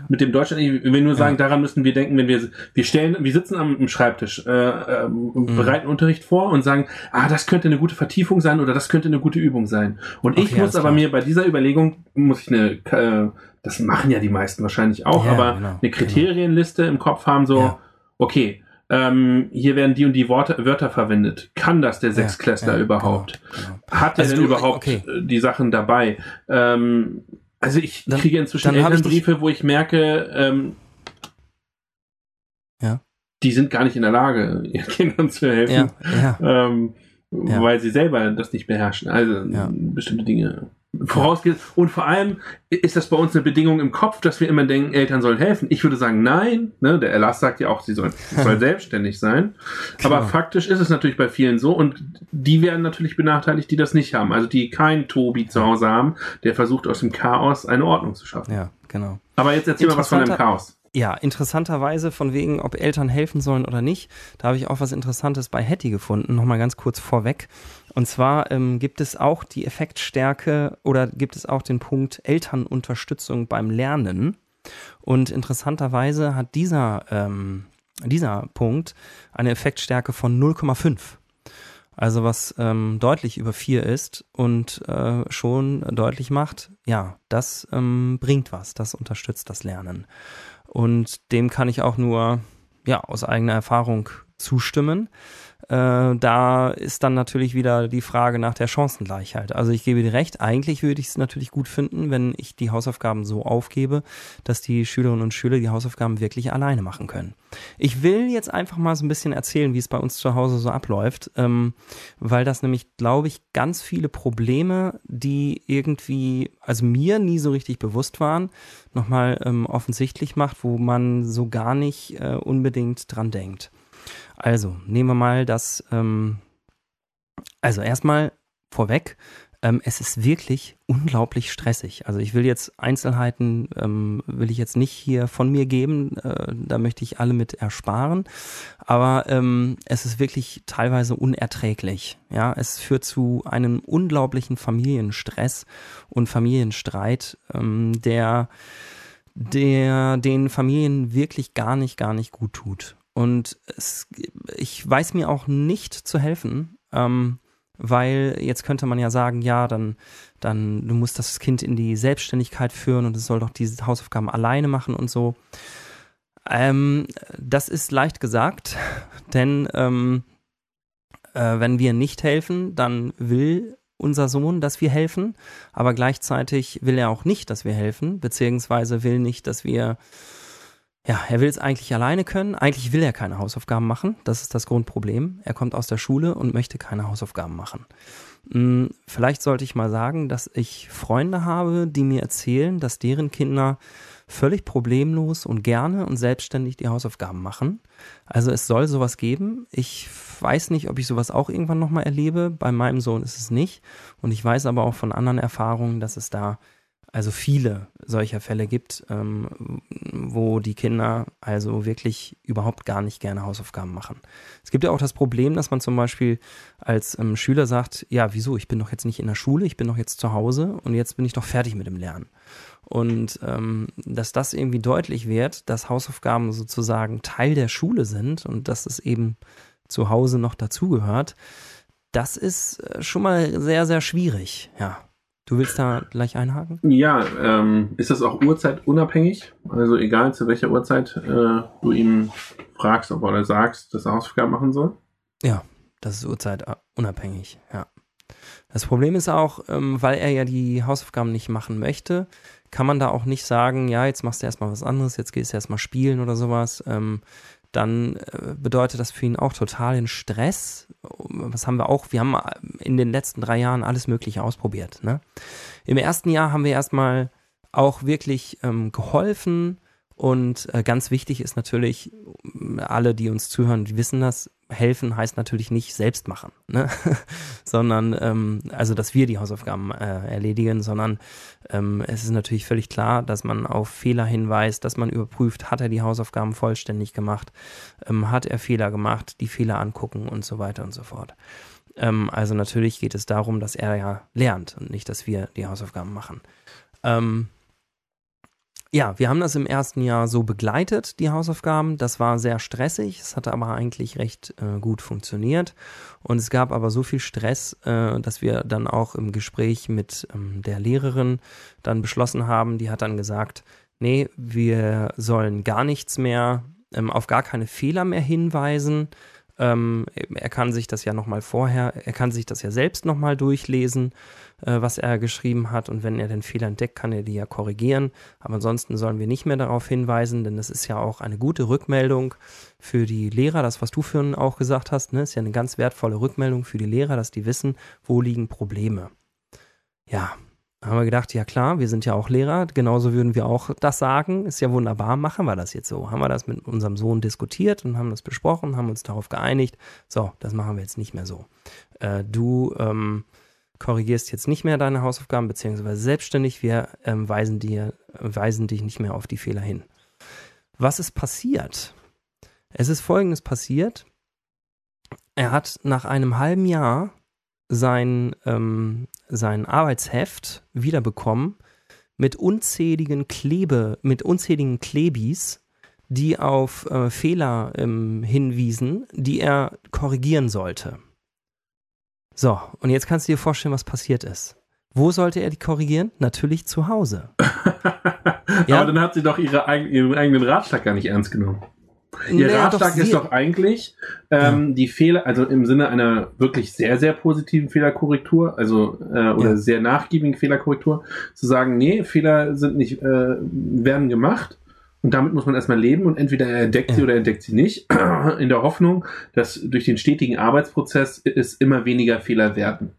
mit dem Deutsch, wenn wir nur sagen, ja. daran müssen wir denken, wenn wir, wir stellen, wir sitzen am Schreibtisch, äh, äh, mhm. bereiten Unterricht vor und sagen, ah, das könnte eine gute Vertiefung sein oder das könnte eine gute Übung sein. Und okay, ich muss aber klar. mir bei dieser Überlegung, muss ich eine, äh, das machen ja die meisten wahrscheinlich auch, ja, aber genau, eine genau. Kriterienliste genau. im Kopf haben, so, ja. okay, ähm, hier werden die und die Worte, Wörter verwendet. Kann das der Sechsklässler ja, überhaupt? Genau, genau. Hat er also denn du, überhaupt okay. Äh, die Sachen dabei? Ähm, also ich dann, kriege inzwischen Elternbriefe, wo ich merke, ähm, ja. die sind gar nicht in der Lage, ihren Kindern zu helfen, ja, ja. Ähm, weil sie selber das nicht beherrschen. Also bestimmte Dinge vorausgeht. Und vor allem ist das bei uns eine Bedingung im Kopf, dass wir immer denken, Eltern sollen helfen. Ich würde sagen, nein. Ne? Der Erlass sagt ja auch, sie sollen soll selbstständig sein. Klar. Aber faktisch ist es natürlich bei vielen so. Und die werden natürlich benachteiligt, die das nicht haben. Also die kein Tobi zu Hause haben, der versucht aus dem Chaos eine Ordnung zu schaffen. Ja, genau. Aber jetzt erzähl mal was von dem Chaos. Ja, interessanterweise von wegen, ob Eltern helfen sollen oder nicht, da habe ich auch was Interessantes bei Hattie gefunden, nochmal ganz kurz vorweg. Und zwar ähm, gibt es auch die Effektstärke oder gibt es auch den Punkt Elternunterstützung beim Lernen. Und interessanterweise hat dieser, ähm, dieser Punkt eine Effektstärke von 0,5. Also was ähm, deutlich über 4 ist und äh, schon deutlich macht, ja, das ähm, bringt was, das unterstützt das Lernen. Und dem kann ich auch nur ja, aus eigener Erfahrung zustimmen. Äh, da ist dann natürlich wieder die Frage nach der Chancengleichheit. Also ich gebe dir recht, eigentlich würde ich es natürlich gut finden, wenn ich die Hausaufgaben so aufgebe, dass die Schülerinnen und Schüler die Hausaufgaben wirklich alleine machen können. Ich will jetzt einfach mal so ein bisschen erzählen, wie es bei uns zu Hause so abläuft, ähm, weil das nämlich, glaube ich, ganz viele Probleme, die irgendwie, also mir nie so richtig bewusst waren, nochmal ähm, offensichtlich macht, wo man so gar nicht äh, unbedingt dran denkt. Also, nehmen wir mal das, ähm, also erstmal vorweg, ähm, es ist wirklich unglaublich stressig. Also ich will jetzt Einzelheiten, ähm, will ich jetzt nicht hier von mir geben, äh, da möchte ich alle mit ersparen, aber ähm, es ist wirklich teilweise unerträglich. Ja, es führt zu einem unglaublichen Familienstress und Familienstreit, ähm, der der den Familien wirklich gar nicht, gar nicht gut tut. Und es, ich weiß mir auch nicht zu helfen, ähm, weil jetzt könnte man ja sagen, ja, dann, dann, du musst das Kind in die Selbstständigkeit führen und es soll doch diese Hausaufgaben alleine machen und so. Ähm, das ist leicht gesagt, denn ähm, äh, wenn wir nicht helfen, dann will unser Sohn, dass wir helfen, aber gleichzeitig will er auch nicht, dass wir helfen, beziehungsweise will nicht, dass wir ja, er will es eigentlich alleine können. Eigentlich will er keine Hausaufgaben machen. Das ist das Grundproblem. Er kommt aus der Schule und möchte keine Hausaufgaben machen. Hm, vielleicht sollte ich mal sagen, dass ich Freunde habe, die mir erzählen, dass deren Kinder völlig problemlos und gerne und selbstständig die Hausaufgaben machen. Also es soll sowas geben. Ich weiß nicht, ob ich sowas auch irgendwann nochmal erlebe. Bei meinem Sohn ist es nicht. Und ich weiß aber auch von anderen Erfahrungen, dass es da also viele solcher Fälle gibt, ähm, wo die Kinder also wirklich überhaupt gar nicht gerne Hausaufgaben machen. Es gibt ja auch das Problem, dass man zum Beispiel als ähm, Schüler sagt, ja, wieso, ich bin doch jetzt nicht in der Schule, ich bin doch jetzt zu Hause und jetzt bin ich doch fertig mit dem Lernen. Und ähm, dass das irgendwie deutlich wird, dass Hausaufgaben sozusagen Teil der Schule sind und dass es eben zu Hause noch dazugehört, das ist äh, schon mal sehr, sehr schwierig, ja. Du willst da gleich einhaken? Ja, ähm, ist das auch uhrzeitunabhängig? Also egal zu welcher Uhrzeit äh, du ihm fragst ob, oder sagst, dass er Hausaufgaben machen soll? Ja, das ist uhrzeitunabhängig, ja. Das Problem ist auch, ähm, weil er ja die Hausaufgaben nicht machen möchte, kann man da auch nicht sagen, ja, jetzt machst du erstmal was anderes, jetzt gehst du erstmal spielen oder sowas. Ähm, dann äh, bedeutet das für ihn auch totalen Stress. Was haben wir auch? Wir haben in den letzten drei Jahren alles Mögliche ausprobiert. Ne? Im ersten Jahr haben wir erstmal auch wirklich ähm, geholfen, und äh, ganz wichtig ist natürlich, alle, die uns zuhören, die wissen das, helfen heißt natürlich nicht selbst machen, ne? sondern ähm, also, dass wir die Hausaufgaben äh, erledigen, sondern ähm, es ist natürlich völlig klar, dass man auf Fehler hinweist, dass man überprüft, hat er die Hausaufgaben vollständig gemacht, ähm, hat er Fehler gemacht, die Fehler angucken und so weiter und so fort. Ähm, also natürlich geht es darum, dass er ja lernt und nicht, dass wir die Hausaufgaben machen. Ähm, ja, wir haben das im ersten Jahr so begleitet, die Hausaufgaben. Das war sehr stressig, es hatte aber eigentlich recht äh, gut funktioniert. Und es gab aber so viel Stress, äh, dass wir dann auch im Gespräch mit ähm, der Lehrerin dann beschlossen haben, die hat dann gesagt, nee, wir sollen gar nichts mehr, ähm, auf gar keine Fehler mehr hinweisen. Ähm, er kann sich das ja nochmal vorher, er kann sich das ja selbst nochmal durchlesen äh, was er geschrieben hat. Und wenn er den Fehler entdeckt, kann er die ja korrigieren. Aber ansonsten sollen wir nicht mehr darauf hinweisen, denn das ist ja auch eine gute Rückmeldung für die Lehrer. Das, was du vorhin auch gesagt hast, ne, ist ja eine ganz wertvolle Rückmeldung für die Lehrer, dass die wissen, wo liegen Probleme. Ja, haben wir gedacht, ja klar, wir sind ja auch Lehrer, genauso würden wir auch das sagen. Ist ja wunderbar, machen wir das jetzt so. Haben wir das mit unserem Sohn diskutiert und haben das besprochen, haben uns darauf geeinigt. So, das machen wir jetzt nicht mehr so. Äh, du ähm, korrigierst jetzt nicht mehr deine Hausaufgaben, beziehungsweise selbstständig, wir ähm, weisen, dir, weisen dich nicht mehr auf die Fehler hin. Was ist passiert? Es ist folgendes passiert. Er hat nach einem halben Jahr sein, ähm, sein Arbeitsheft wiederbekommen mit unzähligen Klebe, mit unzähligen Klebis, die auf äh, Fehler ähm, hinwiesen, die er korrigieren sollte. So, und jetzt kannst du dir vorstellen, was passiert ist. Wo sollte er die korrigieren? Natürlich zu Hause. ja? Aber dann hat sie doch ihre, ihren eigenen Ratschlag gar nicht ernst genommen. Ihr naja, Ratschlag doch ist doch eigentlich ähm, ja. die Fehler, also im Sinne einer wirklich sehr, sehr positiven Fehlerkorrektur, also äh, oder ja. sehr nachgiebigen Fehlerkorrektur, zu sagen, nee, Fehler sind nicht, äh, werden gemacht und damit muss man erstmal leben und entweder er entdeckt sie oder er entdeckt sie nicht, in der Hoffnung, dass durch den stetigen Arbeitsprozess es immer weniger Fehler werden.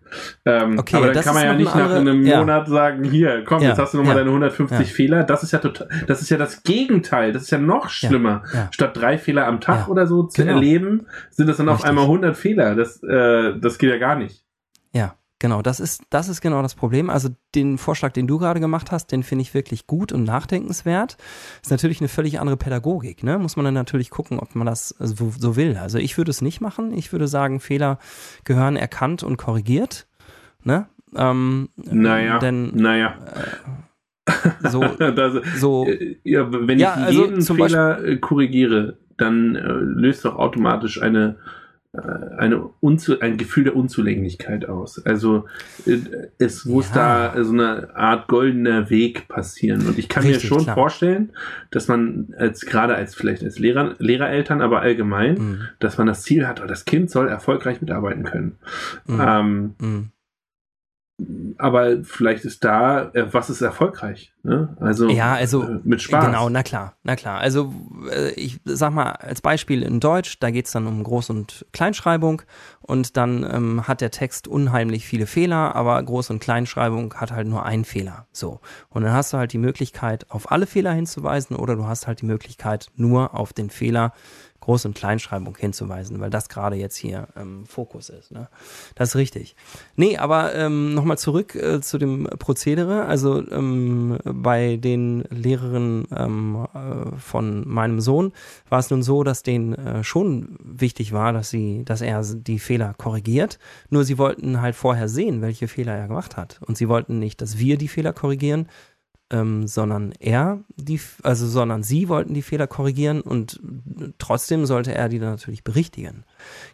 Ähm, okay, aber dann kann man ja nicht nach einem ja. Monat sagen, hier, komm, ja, jetzt hast du nochmal ja, deine 150 Fehler. Das ist ja total, das ist ja das Gegenteil, das ist ja noch schlimmer. Statt drei Fehler am Tag oder so zu genau. erleben, sind das dann Richtig. auf einmal 100 Fehler. Das, äh, das geht ja gar nicht. Ja, Genau, das ist, das ist genau das Problem. Also den Vorschlag, den du gerade gemacht hast, den finde ich wirklich gut und nachdenkenswert. Ist natürlich eine völlig andere Pädagogik, ne? Muss man dann natürlich gucken, ob man das so, so will. Also ich würde es nicht machen. Ich würde sagen, Fehler gehören erkannt und korrigiert. Ne? Ähm, naja. Denn, naja. Äh, so, das, so ja, wenn ich ja, also jeden Fehler Beispiel, korrigiere, dann äh, löst doch automatisch eine eine Unzu ein Gefühl der Unzulänglichkeit aus. Also äh, es muss ja. da so eine Art goldener Weg passieren. Und ich kann Richtig, mir schon klar. vorstellen, dass man als gerade als vielleicht als Lehrer, Lehrereltern, aber allgemein, mhm. dass man das Ziel hat, das Kind soll erfolgreich mitarbeiten können. Mhm. Ähm, mhm aber vielleicht ist da, äh, was ist erfolgreich? Ne? Also, ja, also äh, mit Spaß. Genau, na klar, na klar. Also äh, ich sag mal als Beispiel in Deutsch, da geht's dann um Groß- und Kleinschreibung und dann ähm, hat der Text unheimlich viele Fehler, aber Groß- und Kleinschreibung hat halt nur einen Fehler. So. Und dann hast du halt die Möglichkeit, auf alle Fehler hinzuweisen oder du hast halt die Möglichkeit, nur auf den Fehler Groß- und Kleinschreibung hinzuweisen, weil das gerade jetzt hier ähm, Fokus ist. Ne? Das ist richtig. Nee, aber ähm, nochmal zurück äh, zu dem Prozedere. Also ähm, bei den Lehrerinnen ähm, äh, von meinem Sohn war es nun so, dass denen äh, schon wichtig war, dass sie, dass er die Fehler korrigiert. Nur sie wollten halt vorher sehen, welche Fehler er gemacht hat. Und sie wollten nicht, dass wir die Fehler korrigieren, ähm, sondern er die, also sondern sie wollten die Fehler korrigieren und trotzdem sollte er die dann natürlich berichtigen.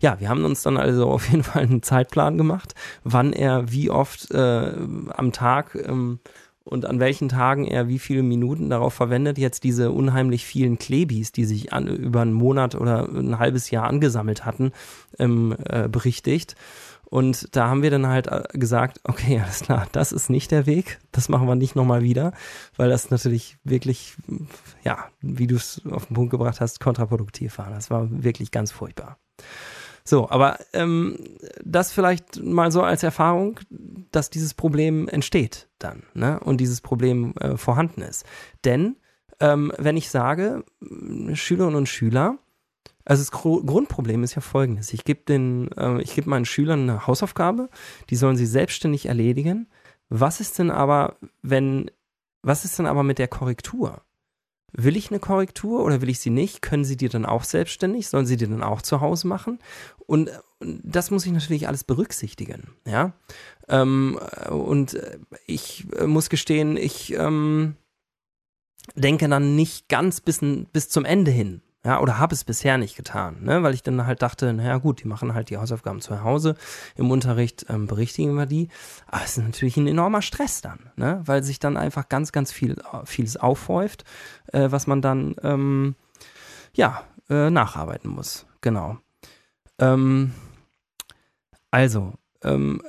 Ja, wir haben uns dann also auf jeden Fall einen Zeitplan gemacht, wann er wie oft äh, am Tag ähm, und an welchen Tagen er wie viele Minuten darauf verwendet, jetzt diese unheimlich vielen Klebis, die sich an, über einen Monat oder ein halbes Jahr angesammelt hatten, ähm, äh, berichtigt. Und da haben wir dann halt äh, gesagt, okay, alles klar, das ist nicht der Weg, das machen wir nicht nochmal wieder, weil das natürlich wirklich, ja, wie du es auf den Punkt gebracht hast, kontraproduktiv war. Das war wirklich ganz furchtbar. So, aber ähm, das vielleicht mal so als Erfahrung, dass dieses Problem entsteht dann, ne? Und dieses Problem äh, vorhanden ist. Denn ähm, wenn ich sage, Schülerinnen und Schüler, also das Grundproblem ist ja folgendes. Ich gebe den, äh, ich gebe meinen Schülern eine Hausaufgabe, die sollen sie selbstständig erledigen. Was ist denn aber, wenn, was ist denn aber mit der Korrektur? Will ich eine Korrektur oder will ich sie nicht? Können sie die dann auch selbstständig? Sollen sie die dann auch zu Hause machen? Und, und das muss ich natürlich alles berücksichtigen, ja. Ähm, und ich muss gestehen, ich ähm, denke dann nicht ganz bis, bis zum Ende hin. Ja, oder habe es bisher nicht getan, ne? weil ich dann halt dachte, naja gut, die machen halt die Hausaufgaben zu Hause, im Unterricht ähm, berichtigen wir die. Aber es ist natürlich ein enormer Stress dann, ne? weil sich dann einfach ganz, ganz viel, vieles aufhäuft, äh, was man dann, ähm, ja, äh, nacharbeiten muss. Genau. Ähm, also, ähm,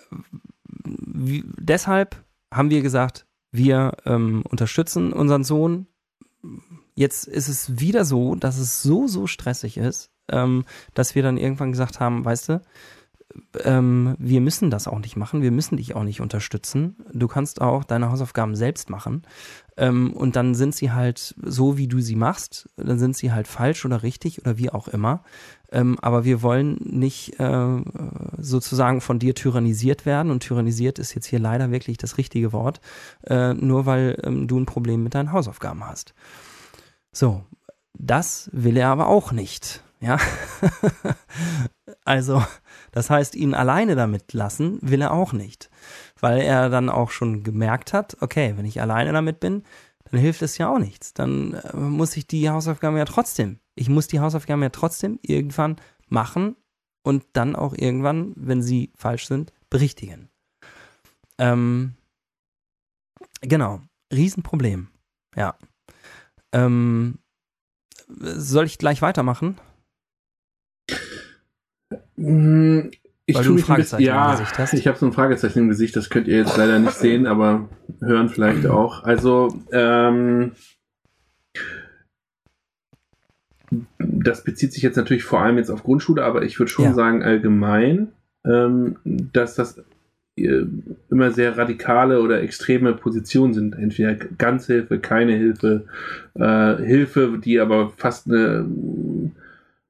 wie, deshalb haben wir gesagt, wir ähm, unterstützen unseren Sohn Jetzt ist es wieder so, dass es so, so stressig ist, ähm, dass wir dann irgendwann gesagt haben, weißt du, ähm, wir müssen das auch nicht machen, wir müssen dich auch nicht unterstützen. Du kannst auch deine Hausaufgaben selbst machen. Ähm, und dann sind sie halt so, wie du sie machst, dann sind sie halt falsch oder richtig oder wie auch immer. Ähm, aber wir wollen nicht äh, sozusagen von dir tyrannisiert werden. Und tyrannisiert ist jetzt hier leider wirklich das richtige Wort, äh, nur weil ähm, du ein Problem mit deinen Hausaufgaben hast. So, das will er aber auch nicht. Ja, also das heißt, ihn alleine damit lassen will er auch nicht, weil er dann auch schon gemerkt hat, okay, wenn ich alleine damit bin, dann hilft es ja auch nichts. Dann äh, muss ich die Hausaufgaben ja trotzdem, ich muss die Hausaufgaben ja trotzdem irgendwann machen und dann auch irgendwann, wenn sie falsch sind, berichtigen. Ähm, genau, Riesenproblem. Ja. Ähm, soll ich gleich weitermachen? Hm, ich Weil du ein Fragezeichen bisschen, ja, im Gesicht hast. Ich habe so ein Fragezeichen im Gesicht, das könnt ihr jetzt leider nicht sehen, aber hören vielleicht auch. Also, ähm, das bezieht sich jetzt natürlich vor allem jetzt auf Grundschule, aber ich würde schon ja. sagen allgemein, ähm, dass das immer sehr radikale oder extreme Positionen sind. Entweder Ganzhilfe, keine Hilfe, äh, Hilfe, die aber fast eine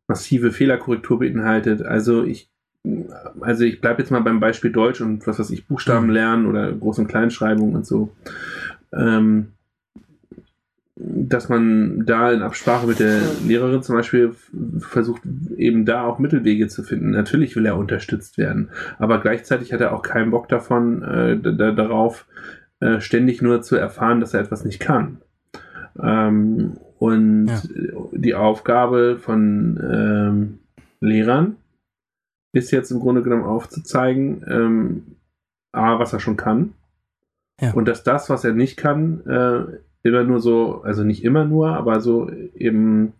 massive Fehlerkorrektur beinhaltet. Also ich, also ich bleibe jetzt mal beim Beispiel Deutsch und was weiß ich, Buchstaben mhm. lernen oder Groß- und Kleinschreibung und so. Ähm, dass man da in Absprache mit der Lehrerin zum Beispiel versucht, eben da auch Mittelwege zu finden. Natürlich will er unterstützt werden, aber gleichzeitig hat er auch keinen Bock davon, äh, darauf, äh, ständig nur zu erfahren, dass er etwas nicht kann. Ähm, und ja. die Aufgabe von ähm, Lehrern ist jetzt im Grunde genommen aufzuzeigen, ähm, A, was er schon kann. Ja. Und dass das, was er nicht kann, äh, immer nur so, also nicht immer nur, aber so eben,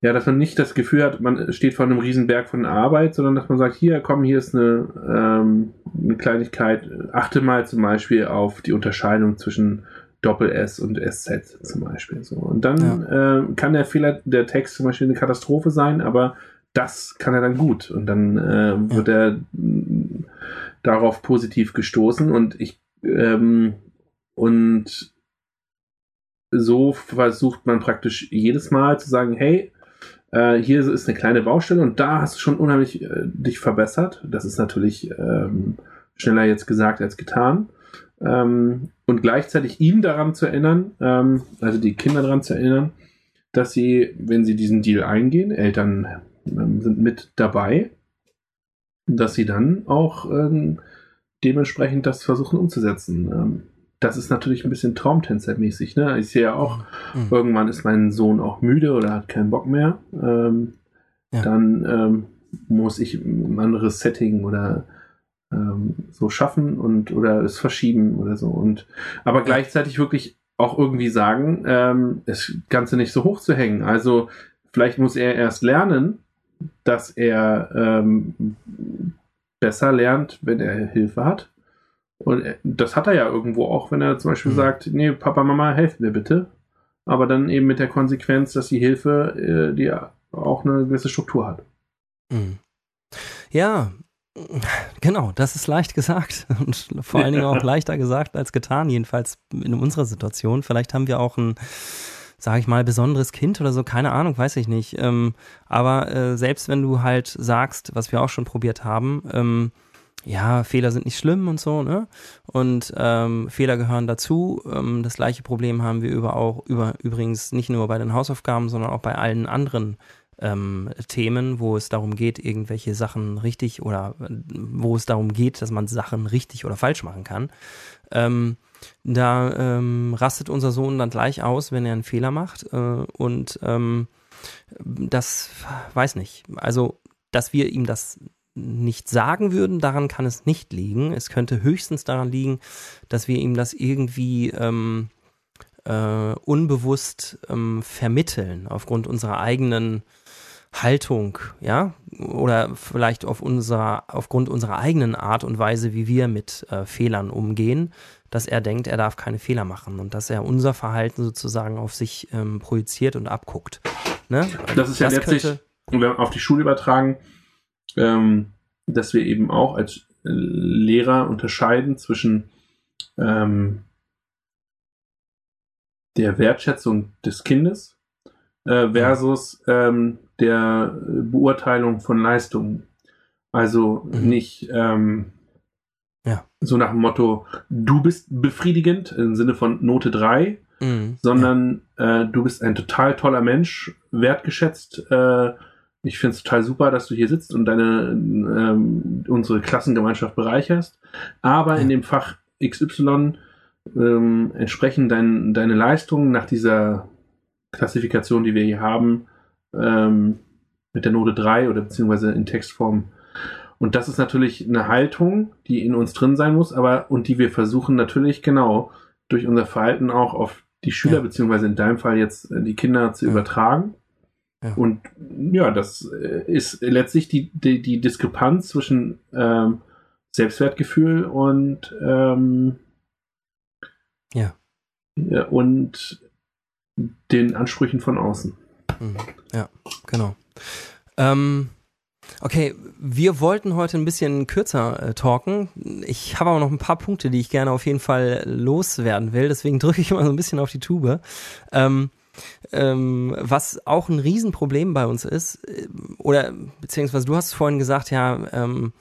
ja, dass man nicht das Gefühl hat, man steht vor einem Riesenberg von Arbeit, sondern dass man sagt, hier, komm, hier ist eine, ähm, eine Kleinigkeit, achte mal zum Beispiel auf die Unterscheidung zwischen Doppel-S und SZ zum Beispiel. So. Und dann ja. äh, kann der Fehler, der Text zum Beispiel eine Katastrophe sein, aber das kann er dann gut. Und dann äh, wird ja. er darauf positiv gestoßen und ich ähm, und so versucht man praktisch jedes Mal zu sagen, hey, äh, hier ist eine kleine Baustelle und da hast du schon unheimlich äh, dich verbessert. Das ist natürlich ähm, schneller jetzt gesagt als getan. Ähm, und gleichzeitig ihn daran zu erinnern, ähm, also die Kinder daran zu erinnern, dass sie, wenn sie diesen Deal eingehen, Eltern ähm, sind mit dabei, dass sie dann auch ähm, dementsprechend das versuchen umzusetzen. Das ist natürlich ein bisschen Traumtänzermäßig. Ne? Ich sehe ja auch, mhm. irgendwann ist mein Sohn auch müde oder hat keinen Bock mehr. Ähm, ja. Dann ähm, muss ich ein anderes Setting oder ähm, so schaffen und oder es verschieben oder so. Und aber gleichzeitig wirklich auch irgendwie sagen, ähm, das Ganze nicht so hoch zu hängen. Also vielleicht muss er erst lernen, dass er ähm, besser lernt, wenn er Hilfe hat. Und das hat er ja irgendwo auch, wenn er zum Beispiel mhm. sagt, nee, Papa, Mama, helft mir bitte. Aber dann eben mit der Konsequenz, dass die Hilfe, äh, die auch eine gewisse Struktur hat. Mhm. Ja, genau, das ist leicht gesagt und vor allen Dingen auch leichter gesagt als getan, jedenfalls in unserer Situation. Vielleicht haben wir auch ein sage ich mal, besonderes Kind oder so, keine Ahnung, weiß ich nicht. Ähm, aber äh, selbst wenn du halt sagst, was wir auch schon probiert haben, ähm, ja, Fehler sind nicht schlimm und so, ne? Und ähm, Fehler gehören dazu. Ähm, das gleiche Problem haben wir über auch über übrigens nicht nur bei den Hausaufgaben, sondern auch bei allen anderen ähm, Themen, wo es darum geht, irgendwelche Sachen richtig oder wo es darum geht, dass man Sachen richtig oder falsch machen kann. Ähm, da ähm, rastet unser Sohn dann gleich aus, wenn er einen Fehler macht. Äh, und ähm, das weiß nicht. Also, dass wir ihm das nicht sagen würden, daran kann es nicht liegen. Es könnte höchstens daran liegen, dass wir ihm das irgendwie ähm, äh, unbewusst ähm, vermitteln, aufgrund unserer eigenen Haltung, ja, oder vielleicht auf unserer, aufgrund unserer eigenen Art und Weise, wie wir mit äh, Fehlern umgehen, dass er denkt, er darf keine Fehler machen und dass er unser Verhalten sozusagen auf sich ähm, projiziert und abguckt. Ne? Das ist ja das letztlich, wenn wir auf die Schule übertragen, ähm, dass wir eben auch als Lehrer unterscheiden zwischen ähm, der Wertschätzung des Kindes äh, versus ähm, der Beurteilung von Leistungen. Also mhm. nicht ähm, ja. so nach dem Motto, du bist befriedigend im Sinne von Note 3, mhm. sondern ja. äh, du bist ein total toller Mensch, wertgeschätzt. Äh, ich finde es total super, dass du hier sitzt und deine ähm, unsere Klassengemeinschaft bereicherst. Aber ja. in dem Fach XY ähm, entsprechen dein, deine Leistungen nach dieser Klassifikation, die wir hier haben, ähm, mit der Note 3 oder beziehungsweise in Textform. Und das ist natürlich eine Haltung, die in uns drin sein muss, aber und die wir versuchen natürlich genau durch unser Verhalten auch auf die Schüler, ja. beziehungsweise in deinem Fall jetzt äh, die Kinder zu ja. übertragen. Ja. Und ja, das äh, ist letztlich die, die, die Diskrepanz zwischen ähm, Selbstwertgefühl und ähm, ja. und den Ansprüchen von außen. Mhm. Ja, genau. Ähm, okay, wir wollten heute ein bisschen kürzer äh, talken. Ich habe aber noch ein paar Punkte, die ich gerne auf jeden Fall loswerden will. Deswegen drücke ich immer so ein bisschen auf die Tube. Ähm, ähm, was auch ein Riesenproblem bei uns ist, äh, oder beziehungsweise du hast vorhin gesagt, ja, ähm,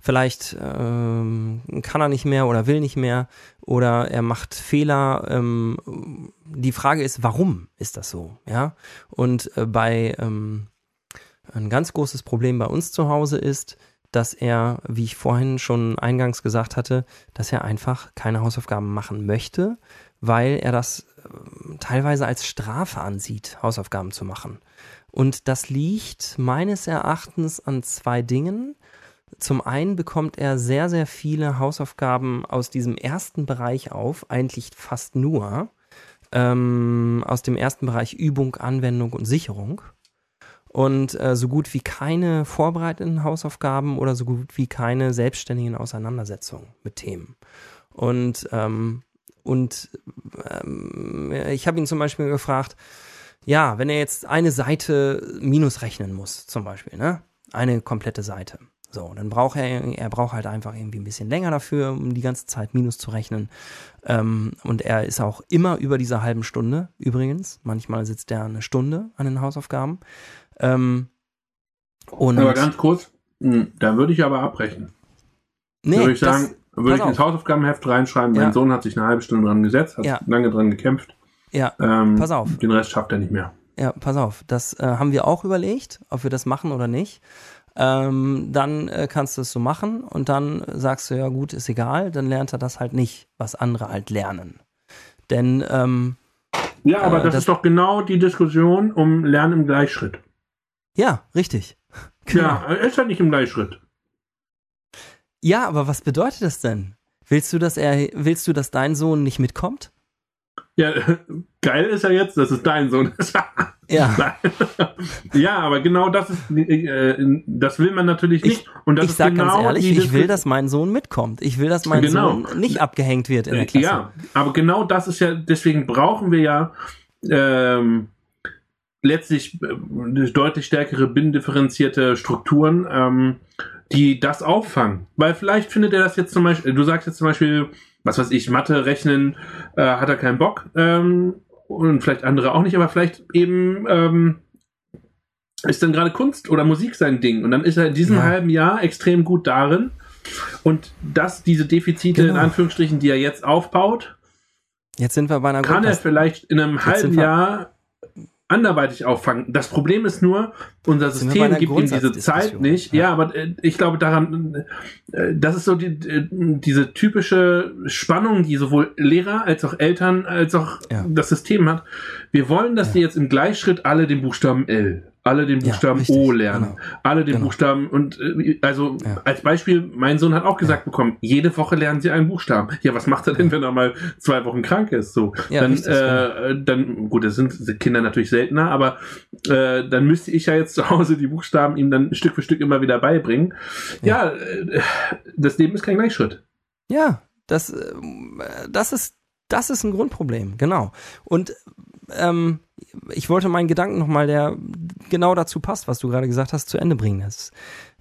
vielleicht ähm, kann er nicht mehr oder will nicht mehr oder er macht Fehler. Ähm, die Frage ist, warum ist das so? Ja, und äh, bei ähm, ein ganz großes Problem bei uns zu Hause ist, dass er, wie ich vorhin schon eingangs gesagt hatte, dass er einfach keine Hausaufgaben machen möchte, weil er das teilweise als Strafe ansieht, Hausaufgaben zu machen. Und das liegt meines Erachtens an zwei Dingen. Zum einen bekommt er sehr, sehr viele Hausaufgaben aus diesem ersten Bereich auf, eigentlich fast nur ähm, aus dem ersten Bereich Übung, Anwendung und Sicherung. Und äh, so gut wie keine vorbereitenden Hausaufgaben oder so gut wie keine selbstständigen Auseinandersetzungen mit Themen. Und, ähm, und ähm, ich habe ihn zum Beispiel gefragt, ja, wenn er jetzt eine Seite minus rechnen muss, zum Beispiel, ne? Eine komplette Seite. So, dann braucht er, er braucht halt einfach irgendwie ein bisschen länger dafür, um die ganze Zeit Minus zu rechnen. Ähm, und er ist auch immer über dieser halben Stunde übrigens. Manchmal sitzt er eine Stunde an den Hausaufgaben. Ähm, und aber ganz kurz, hm, da würde ich aber abbrechen. Nee, würde ich sagen, das, würde ich ins Hausaufgabenheft reinschreiben, ja. mein Sohn hat sich eine halbe Stunde dran gesetzt, hat ja. lange dran gekämpft. Ja, ähm, pass auf. Den Rest schafft er nicht mehr. Ja, pass auf. Das äh, haben wir auch überlegt, ob wir das machen oder nicht ähm, dann äh, kannst du es so machen und dann sagst du, ja gut, ist egal, dann lernt er das halt nicht, was andere halt lernen. Denn ähm, ja, aber äh, das, das, ist doch genau die Diskussion um Lernen im Gleichschritt. Ja, richtig. Genau. Ja, er ist halt nicht im Gleichschritt. Ja, aber was bedeutet das denn? Willst du, dass er, willst du, dass dein Sohn nicht mitkommt? Ja, geil ist ja jetzt, dass es dein Sohn ist. Ja. ja, aber genau das ist, äh, das will man natürlich nicht. Ich, und das ich sag genau ganz ehrlich, ich will, dass mein Sohn mitkommt. Ich will, dass mein genau. Sohn nicht abgehängt wird in der Klasse. Ja, aber genau das ist ja, deswegen brauchen wir ja ähm, letztlich äh, deutlich stärkere bindifferenzierte Strukturen, ähm, die das auffangen. Weil vielleicht findet er das jetzt zum Beispiel, du sagst jetzt zum Beispiel, was weiß ich, Mathe, Rechnen, äh, hat er keinen Bock. Ähm, und vielleicht andere auch nicht, aber vielleicht eben ähm, ist dann gerade Kunst oder Musik sein Ding. Und dann ist er in diesem ja. halben Jahr extrem gut darin. Und dass diese Defizite, genau. in Anführungsstrichen, die er jetzt aufbaut, jetzt sind wir bei einer kann er vielleicht in einem halben Jahr anderweitig auffangen. Das Problem ist nur, unser System gibt ihm diese Zeit nicht. Ja, ja aber äh, ich glaube daran, äh, das ist so die, äh, diese typische Spannung, die sowohl Lehrer als auch Eltern als auch ja. das System hat. Wir wollen, dass ja. die jetzt im Gleichschritt alle den Buchstaben L alle den Buchstaben ja, O lernen, genau. alle den genau. Buchstaben und äh, also ja. als Beispiel, mein Sohn hat auch gesagt ja. bekommen, jede Woche lernen sie einen Buchstaben. Ja, was macht er denn, wenn er mal zwei Wochen krank ist? So, dann, richtig, äh, genau. dann gut, das sind Kinder natürlich seltener, aber äh, dann müsste ich ja jetzt zu Hause die Buchstaben ihm dann Stück für Stück immer wieder beibringen. Ja, äh, das Leben ist kein Gleichschritt. Ja, das, äh, das ist das ist ein Grundproblem, genau. Und ähm, ich wollte meinen Gedanken nochmal, der genau dazu passt, was du gerade gesagt hast, zu Ende bringen. Das,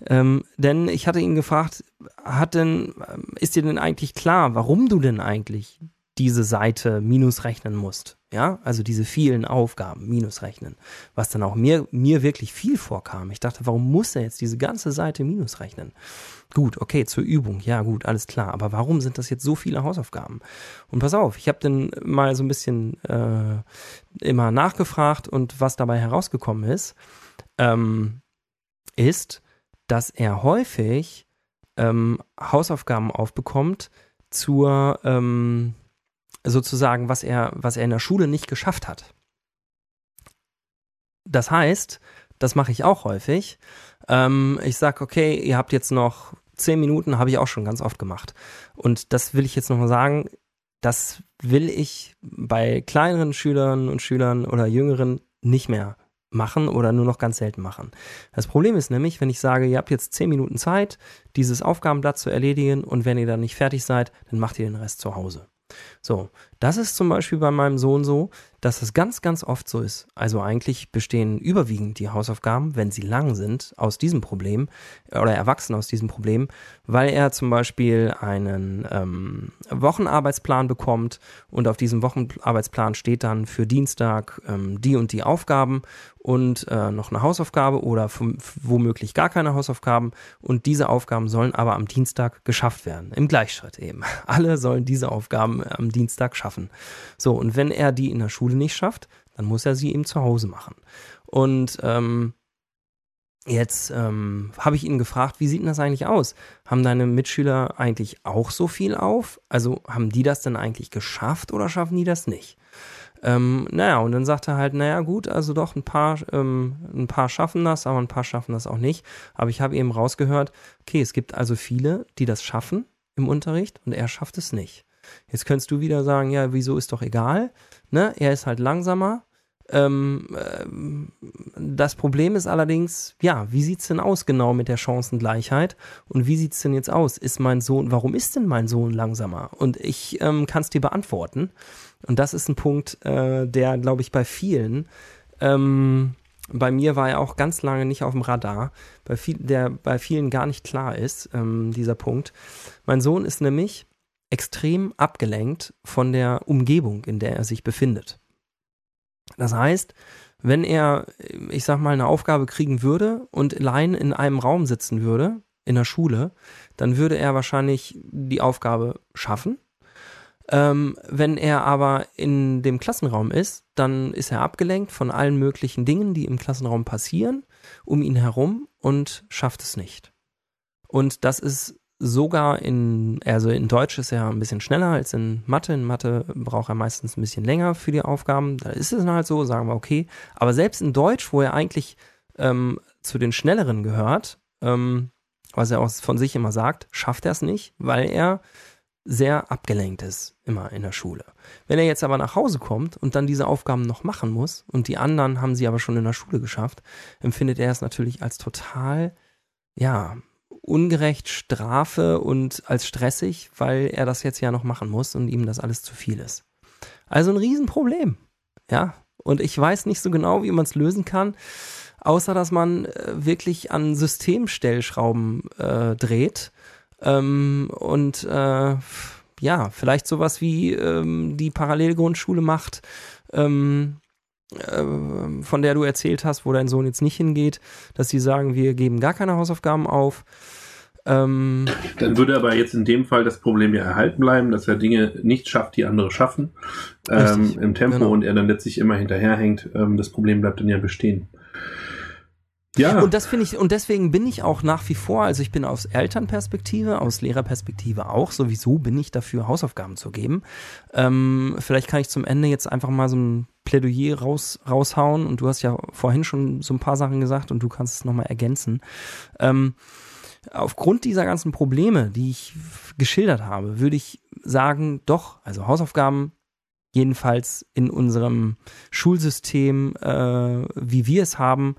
ähm, denn ich hatte ihn gefragt, hat denn, ist dir denn eigentlich klar, warum du denn eigentlich diese Seite minus rechnen musst? Ja, also diese vielen Aufgaben minus rechnen, was dann auch mir, mir wirklich viel vorkam. Ich dachte, warum muss er jetzt diese ganze Seite minus rechnen? Gut, okay, zur Übung, ja gut, alles klar. Aber warum sind das jetzt so viele Hausaufgaben? Und pass auf, ich habe dann mal so ein bisschen äh, immer nachgefragt und was dabei herausgekommen ist, ähm, ist, dass er häufig ähm, Hausaufgaben aufbekommt zur ähm, sozusagen, was er, was er in der Schule nicht geschafft hat. Das heißt, das mache ich auch häufig. Ähm, ich sage, okay, ihr habt jetzt noch zehn Minuten habe ich auch schon ganz oft gemacht. Und das will ich jetzt nochmal sagen, das will ich bei kleineren Schülern und Schülern oder Jüngeren nicht mehr machen oder nur noch ganz selten machen. Das Problem ist nämlich, wenn ich sage, ihr habt jetzt zehn Minuten Zeit, dieses Aufgabenblatt zu erledigen und wenn ihr dann nicht fertig seid, dann macht ihr den Rest zu Hause. So, das ist zum Beispiel bei meinem Sohn so, dass es ganz, ganz oft so ist. Also eigentlich bestehen überwiegend die Hausaufgaben, wenn sie lang sind, aus diesem Problem oder erwachsen aus diesem Problem, weil er zum Beispiel einen ähm, Wochenarbeitsplan bekommt und auf diesem Wochenarbeitsplan steht dann für Dienstag ähm, die und die Aufgaben und äh, noch eine Hausaufgabe oder womöglich gar keine Hausaufgaben und diese Aufgaben sollen aber am Dienstag geschafft werden, im Gleichschritt eben. Alle sollen diese Aufgaben am Dienstag schaffen. So, und wenn er die in der Schule nicht schafft, dann muss er sie eben zu Hause machen. Und ähm, Jetzt ähm, habe ich ihn gefragt, wie sieht denn das eigentlich aus? Haben deine Mitschüler eigentlich auch so viel auf? Also haben die das denn eigentlich geschafft oder schaffen die das nicht? Ähm, naja, und dann sagt er halt, naja gut, also doch, ein paar, ähm, ein paar schaffen das, aber ein paar schaffen das auch nicht. Aber ich habe eben rausgehört, okay, es gibt also viele, die das schaffen im Unterricht und er schafft es nicht. Jetzt könntest du wieder sagen, ja, wieso ist doch egal, ne? Er ist halt langsamer. Ähm, ähm, das Problem ist allerdings, ja, wie sieht's denn aus genau mit der Chancengleichheit? Und wie sieht's denn jetzt aus? Ist mein Sohn, warum ist denn mein Sohn langsamer? Und ich ähm, kann es dir beantworten. Und das ist ein Punkt, äh, der, glaube ich, bei vielen, ähm, bei mir war er auch ganz lange nicht auf dem Radar, bei viel, der bei vielen gar nicht klar ist, ähm, dieser Punkt. Mein Sohn ist nämlich extrem abgelenkt von der Umgebung, in der er sich befindet. Das heißt, wenn er, ich sag mal, eine Aufgabe kriegen würde und allein in einem Raum sitzen würde, in der Schule, dann würde er wahrscheinlich die Aufgabe schaffen ähm, wenn er aber in dem Klassenraum ist, dann ist er abgelenkt von allen möglichen Dingen, die im Klassenraum passieren, um ihn herum und schafft es nicht. Und das ist sogar in, also in Deutsch ist er ein bisschen schneller als in Mathe. In Mathe braucht er meistens ein bisschen länger für die Aufgaben. Da ist es dann halt so, sagen wir okay. Aber selbst in Deutsch, wo er eigentlich ähm, zu den Schnelleren gehört, ähm, was er auch von sich immer sagt, schafft er es nicht, weil er sehr abgelenkt ist, immer in der Schule. Wenn er jetzt aber nach Hause kommt und dann diese Aufgaben noch machen muss und die anderen haben sie aber schon in der Schule geschafft, empfindet er es natürlich als total, ja, ungerecht, Strafe und als stressig, weil er das jetzt ja noch machen muss und ihm das alles zu viel ist. Also ein Riesenproblem. Ja, und ich weiß nicht so genau, wie man es lösen kann, außer dass man äh, wirklich an Systemstellschrauben äh, dreht ähm, und äh, ja, vielleicht sowas wie ähm, die Parallelgrundschule macht, ähm, äh, von der du erzählt hast, wo dein Sohn jetzt nicht hingeht, dass sie sagen, wir geben gar keine Hausaufgaben auf. Ähm, Dann würde aber jetzt in dem Fall das Problem ja erhalten bleiben, dass er Dinge nicht schafft, die andere schaffen ähm, im Tempo genau. und er dann letztlich immer hinterherhängt. Ähm, das Problem bleibt dann ja bestehen. Ja. Und das finde ich, und deswegen bin ich auch nach wie vor, also ich bin aus Elternperspektive, aus Lehrerperspektive auch, sowieso bin ich dafür, Hausaufgaben zu geben. Ähm, vielleicht kann ich zum Ende jetzt einfach mal so ein Plädoyer raus, raushauen und du hast ja vorhin schon so ein paar Sachen gesagt und du kannst es nochmal ergänzen. Ähm, aufgrund dieser ganzen Probleme, die ich geschildert habe, würde ich sagen, doch, also Hausaufgaben jedenfalls in unserem Schulsystem, äh, wie wir es haben,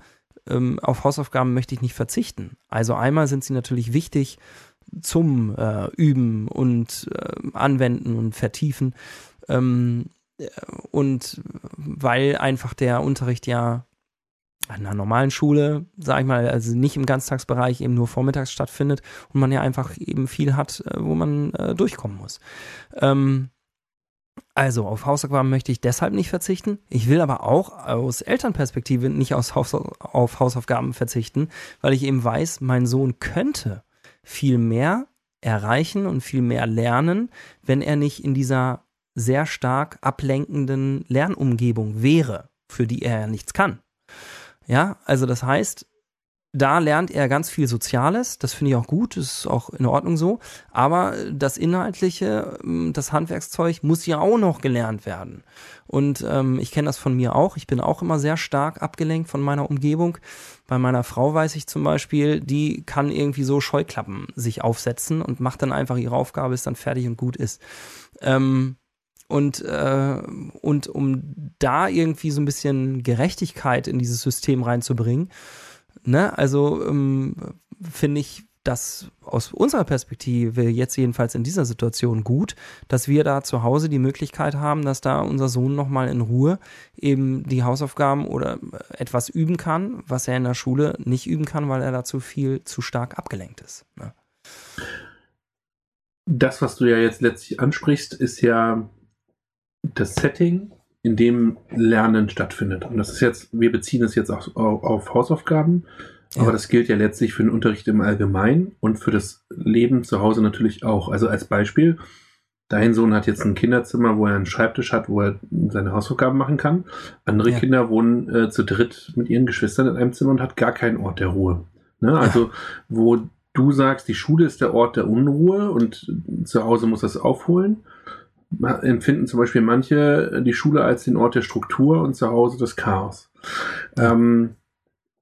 ähm, auf Hausaufgaben möchte ich nicht verzichten. Also einmal sind sie natürlich wichtig zum äh, Üben und äh, Anwenden und Vertiefen. Ähm, äh, und weil einfach der Unterricht ja an einer normalen Schule, sag ich mal, also nicht im Ganztagsbereich eben nur vormittags stattfindet und man ja einfach eben viel hat, äh, wo man äh, durchkommen muss. Ähm, also auf Hausaufgaben möchte ich deshalb nicht verzichten. Ich will aber auch aus Elternperspektive nicht aus Haus auf Hausaufgaben verzichten, weil ich eben weiß, mein Sohn könnte viel mehr erreichen und viel mehr lernen, wenn er nicht in dieser sehr stark ablenkenden Lernumgebung wäre, für die er ja nichts kann. Ja, also das heißt, da lernt er ganz viel Soziales, das finde ich auch gut, ist auch in Ordnung so, aber das Inhaltliche, ähm, das Handwerkszeug muss ja auch noch gelernt werden. Und ähm, ich kenne das von mir auch, ich bin auch immer sehr stark abgelenkt von meiner Umgebung. Bei meiner Frau weiß ich zum Beispiel, die kann irgendwie so Scheuklappen sich aufsetzen und macht dann einfach ihre Aufgabe, ist dann fertig und gut ist. Ähm, und, äh, und um da irgendwie so ein bisschen Gerechtigkeit in dieses System reinzubringen, Ne? Also ähm, finde ich das aus unserer Perspektive jetzt jedenfalls in dieser Situation gut, dass wir da zu Hause die Möglichkeit haben, dass da unser Sohn nochmal in Ruhe eben die Hausaufgaben oder etwas üben kann, was er in der Schule nicht üben kann, weil er dazu viel zu stark abgelenkt ist. Ne? Das, was du ja jetzt letztlich ansprichst, ist ja das Setting, in dem Lernen stattfindet. Und das ist jetzt, wir beziehen es jetzt auch auf Hausaufgaben, ja. aber das gilt ja letztlich für den Unterricht im Allgemeinen und für das Leben zu Hause natürlich auch. Also als Beispiel, dein Sohn hat jetzt ein Kinderzimmer, wo er einen Schreibtisch hat, wo er seine Hausaufgaben machen kann. Andere ja. Kinder wohnen äh, zu dritt mit ihren Geschwistern in einem Zimmer und hat gar keinen Ort der Ruhe. Ne? Also, ja. wo du sagst, die Schule ist der Ort der Unruhe und zu Hause muss das aufholen empfinden zum Beispiel manche die Schule als den Ort der Struktur und zu Hause des Chaos. Ähm,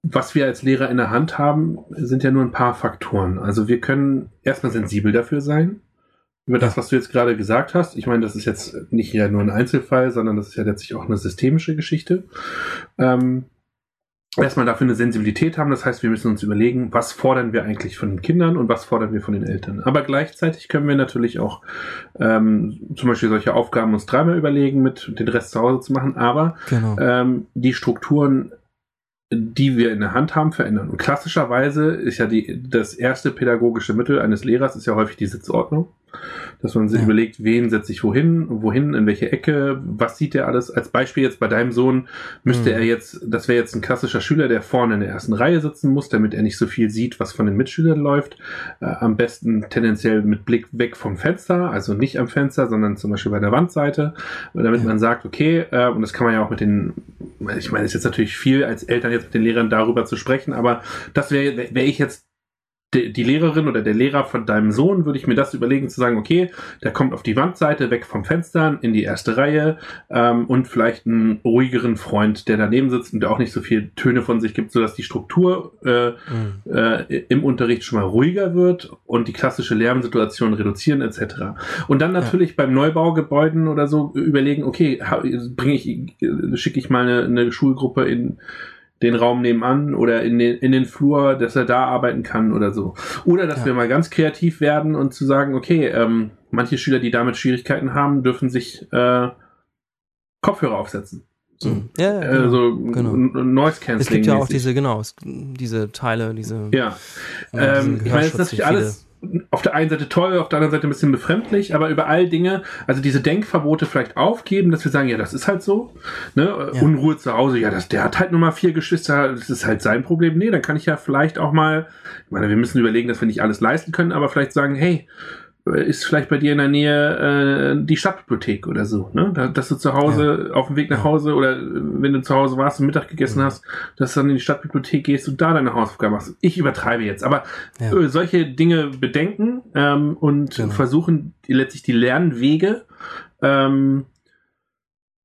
was wir als Lehrer in der Hand haben, sind ja nur ein paar Faktoren. Also wir können erstmal sensibel dafür sein, über das, was du jetzt gerade gesagt hast. Ich meine, das ist jetzt nicht ja nur ein Einzelfall, sondern das ist ja letztlich auch eine systemische Geschichte. Ähm, erstmal dafür eine Sensibilität haben. Das heißt, wir müssen uns überlegen, was fordern wir eigentlich von den Kindern und was fordern wir von den Eltern. Aber gleichzeitig können wir natürlich auch ähm, zum Beispiel solche Aufgaben uns dreimal überlegen, mit den Rest zu Hause zu machen. Aber genau. ähm, die Strukturen die wir in der Hand haben, verändern. Und klassischerweise ist ja die, das erste pädagogische Mittel eines Lehrers ist ja häufig die Sitzordnung dass man sich ja. überlegt, wen setze ich wohin, wohin, in welche Ecke, was sieht er alles. Als Beispiel jetzt bei deinem Sohn müsste mhm. er jetzt, das wäre jetzt ein klassischer Schüler, der vorne in der ersten Reihe sitzen muss, damit er nicht so viel sieht, was von den Mitschülern läuft. Äh, am besten tendenziell mit Blick weg vom Fenster, also nicht am Fenster, sondern zum Beispiel bei der Wandseite, damit ja. man sagt, okay, äh, und das kann man ja auch mit den, ich meine, es ist jetzt natürlich viel als Eltern jetzt mit den Lehrern darüber zu sprechen, aber das wäre, wäre ich jetzt die Lehrerin oder der Lehrer von deinem Sohn, würde ich mir das überlegen, zu sagen, okay, der kommt auf die Wandseite, weg vom Fenster, in die erste Reihe ähm, und vielleicht einen ruhigeren Freund, der daneben sitzt und der auch nicht so viel Töne von sich gibt, sodass die Struktur äh, mhm. äh, im Unterricht schon mal ruhiger wird und die klassische Lärmsituation reduzieren etc. Und dann natürlich ja. beim Neubaugebäuden oder so überlegen, okay, bringe ich, schicke ich mal eine, eine Schulgruppe in den Raum nebenan oder in den, in den Flur, dass er da arbeiten kann oder so. Oder dass ja. wir mal ganz kreativ werden und zu sagen, okay, ähm, manche Schüler, die damit Schwierigkeiten haben, dürfen sich äh, Kopfhörer aufsetzen. So, mhm. ja, ja, äh, genau, also genau. Noise Cancelling. Es gibt ja auch diese, genau, diese Teile, diese. Ja. Ähm, ich meine, das ist natürlich alles auf der einen Seite toll, auf der anderen Seite ein bisschen befremdlich, aber über all Dinge, also diese Denkverbote vielleicht aufgeben, dass wir sagen, ja, das ist halt so, ne? Ja. Unruhe zu Hause, ja, das, der hat halt nur mal vier Geschwister, das ist halt sein Problem. Nee, dann kann ich ja vielleicht auch mal, ich meine, wir müssen überlegen, dass wir nicht alles leisten können, aber vielleicht sagen, hey, ist vielleicht bei dir in der Nähe äh, die Stadtbibliothek oder so, ne? Da, dass du zu Hause ja. auf dem Weg nach Hause oder wenn du zu Hause warst und Mittag gegessen mhm. hast, dass du dann in die Stadtbibliothek gehst und da deine Hausaufgaben machst. Ich übertreibe jetzt, aber ja. äh, solche Dinge bedenken ähm, und genau. versuchen letztlich die Lernwege ähm,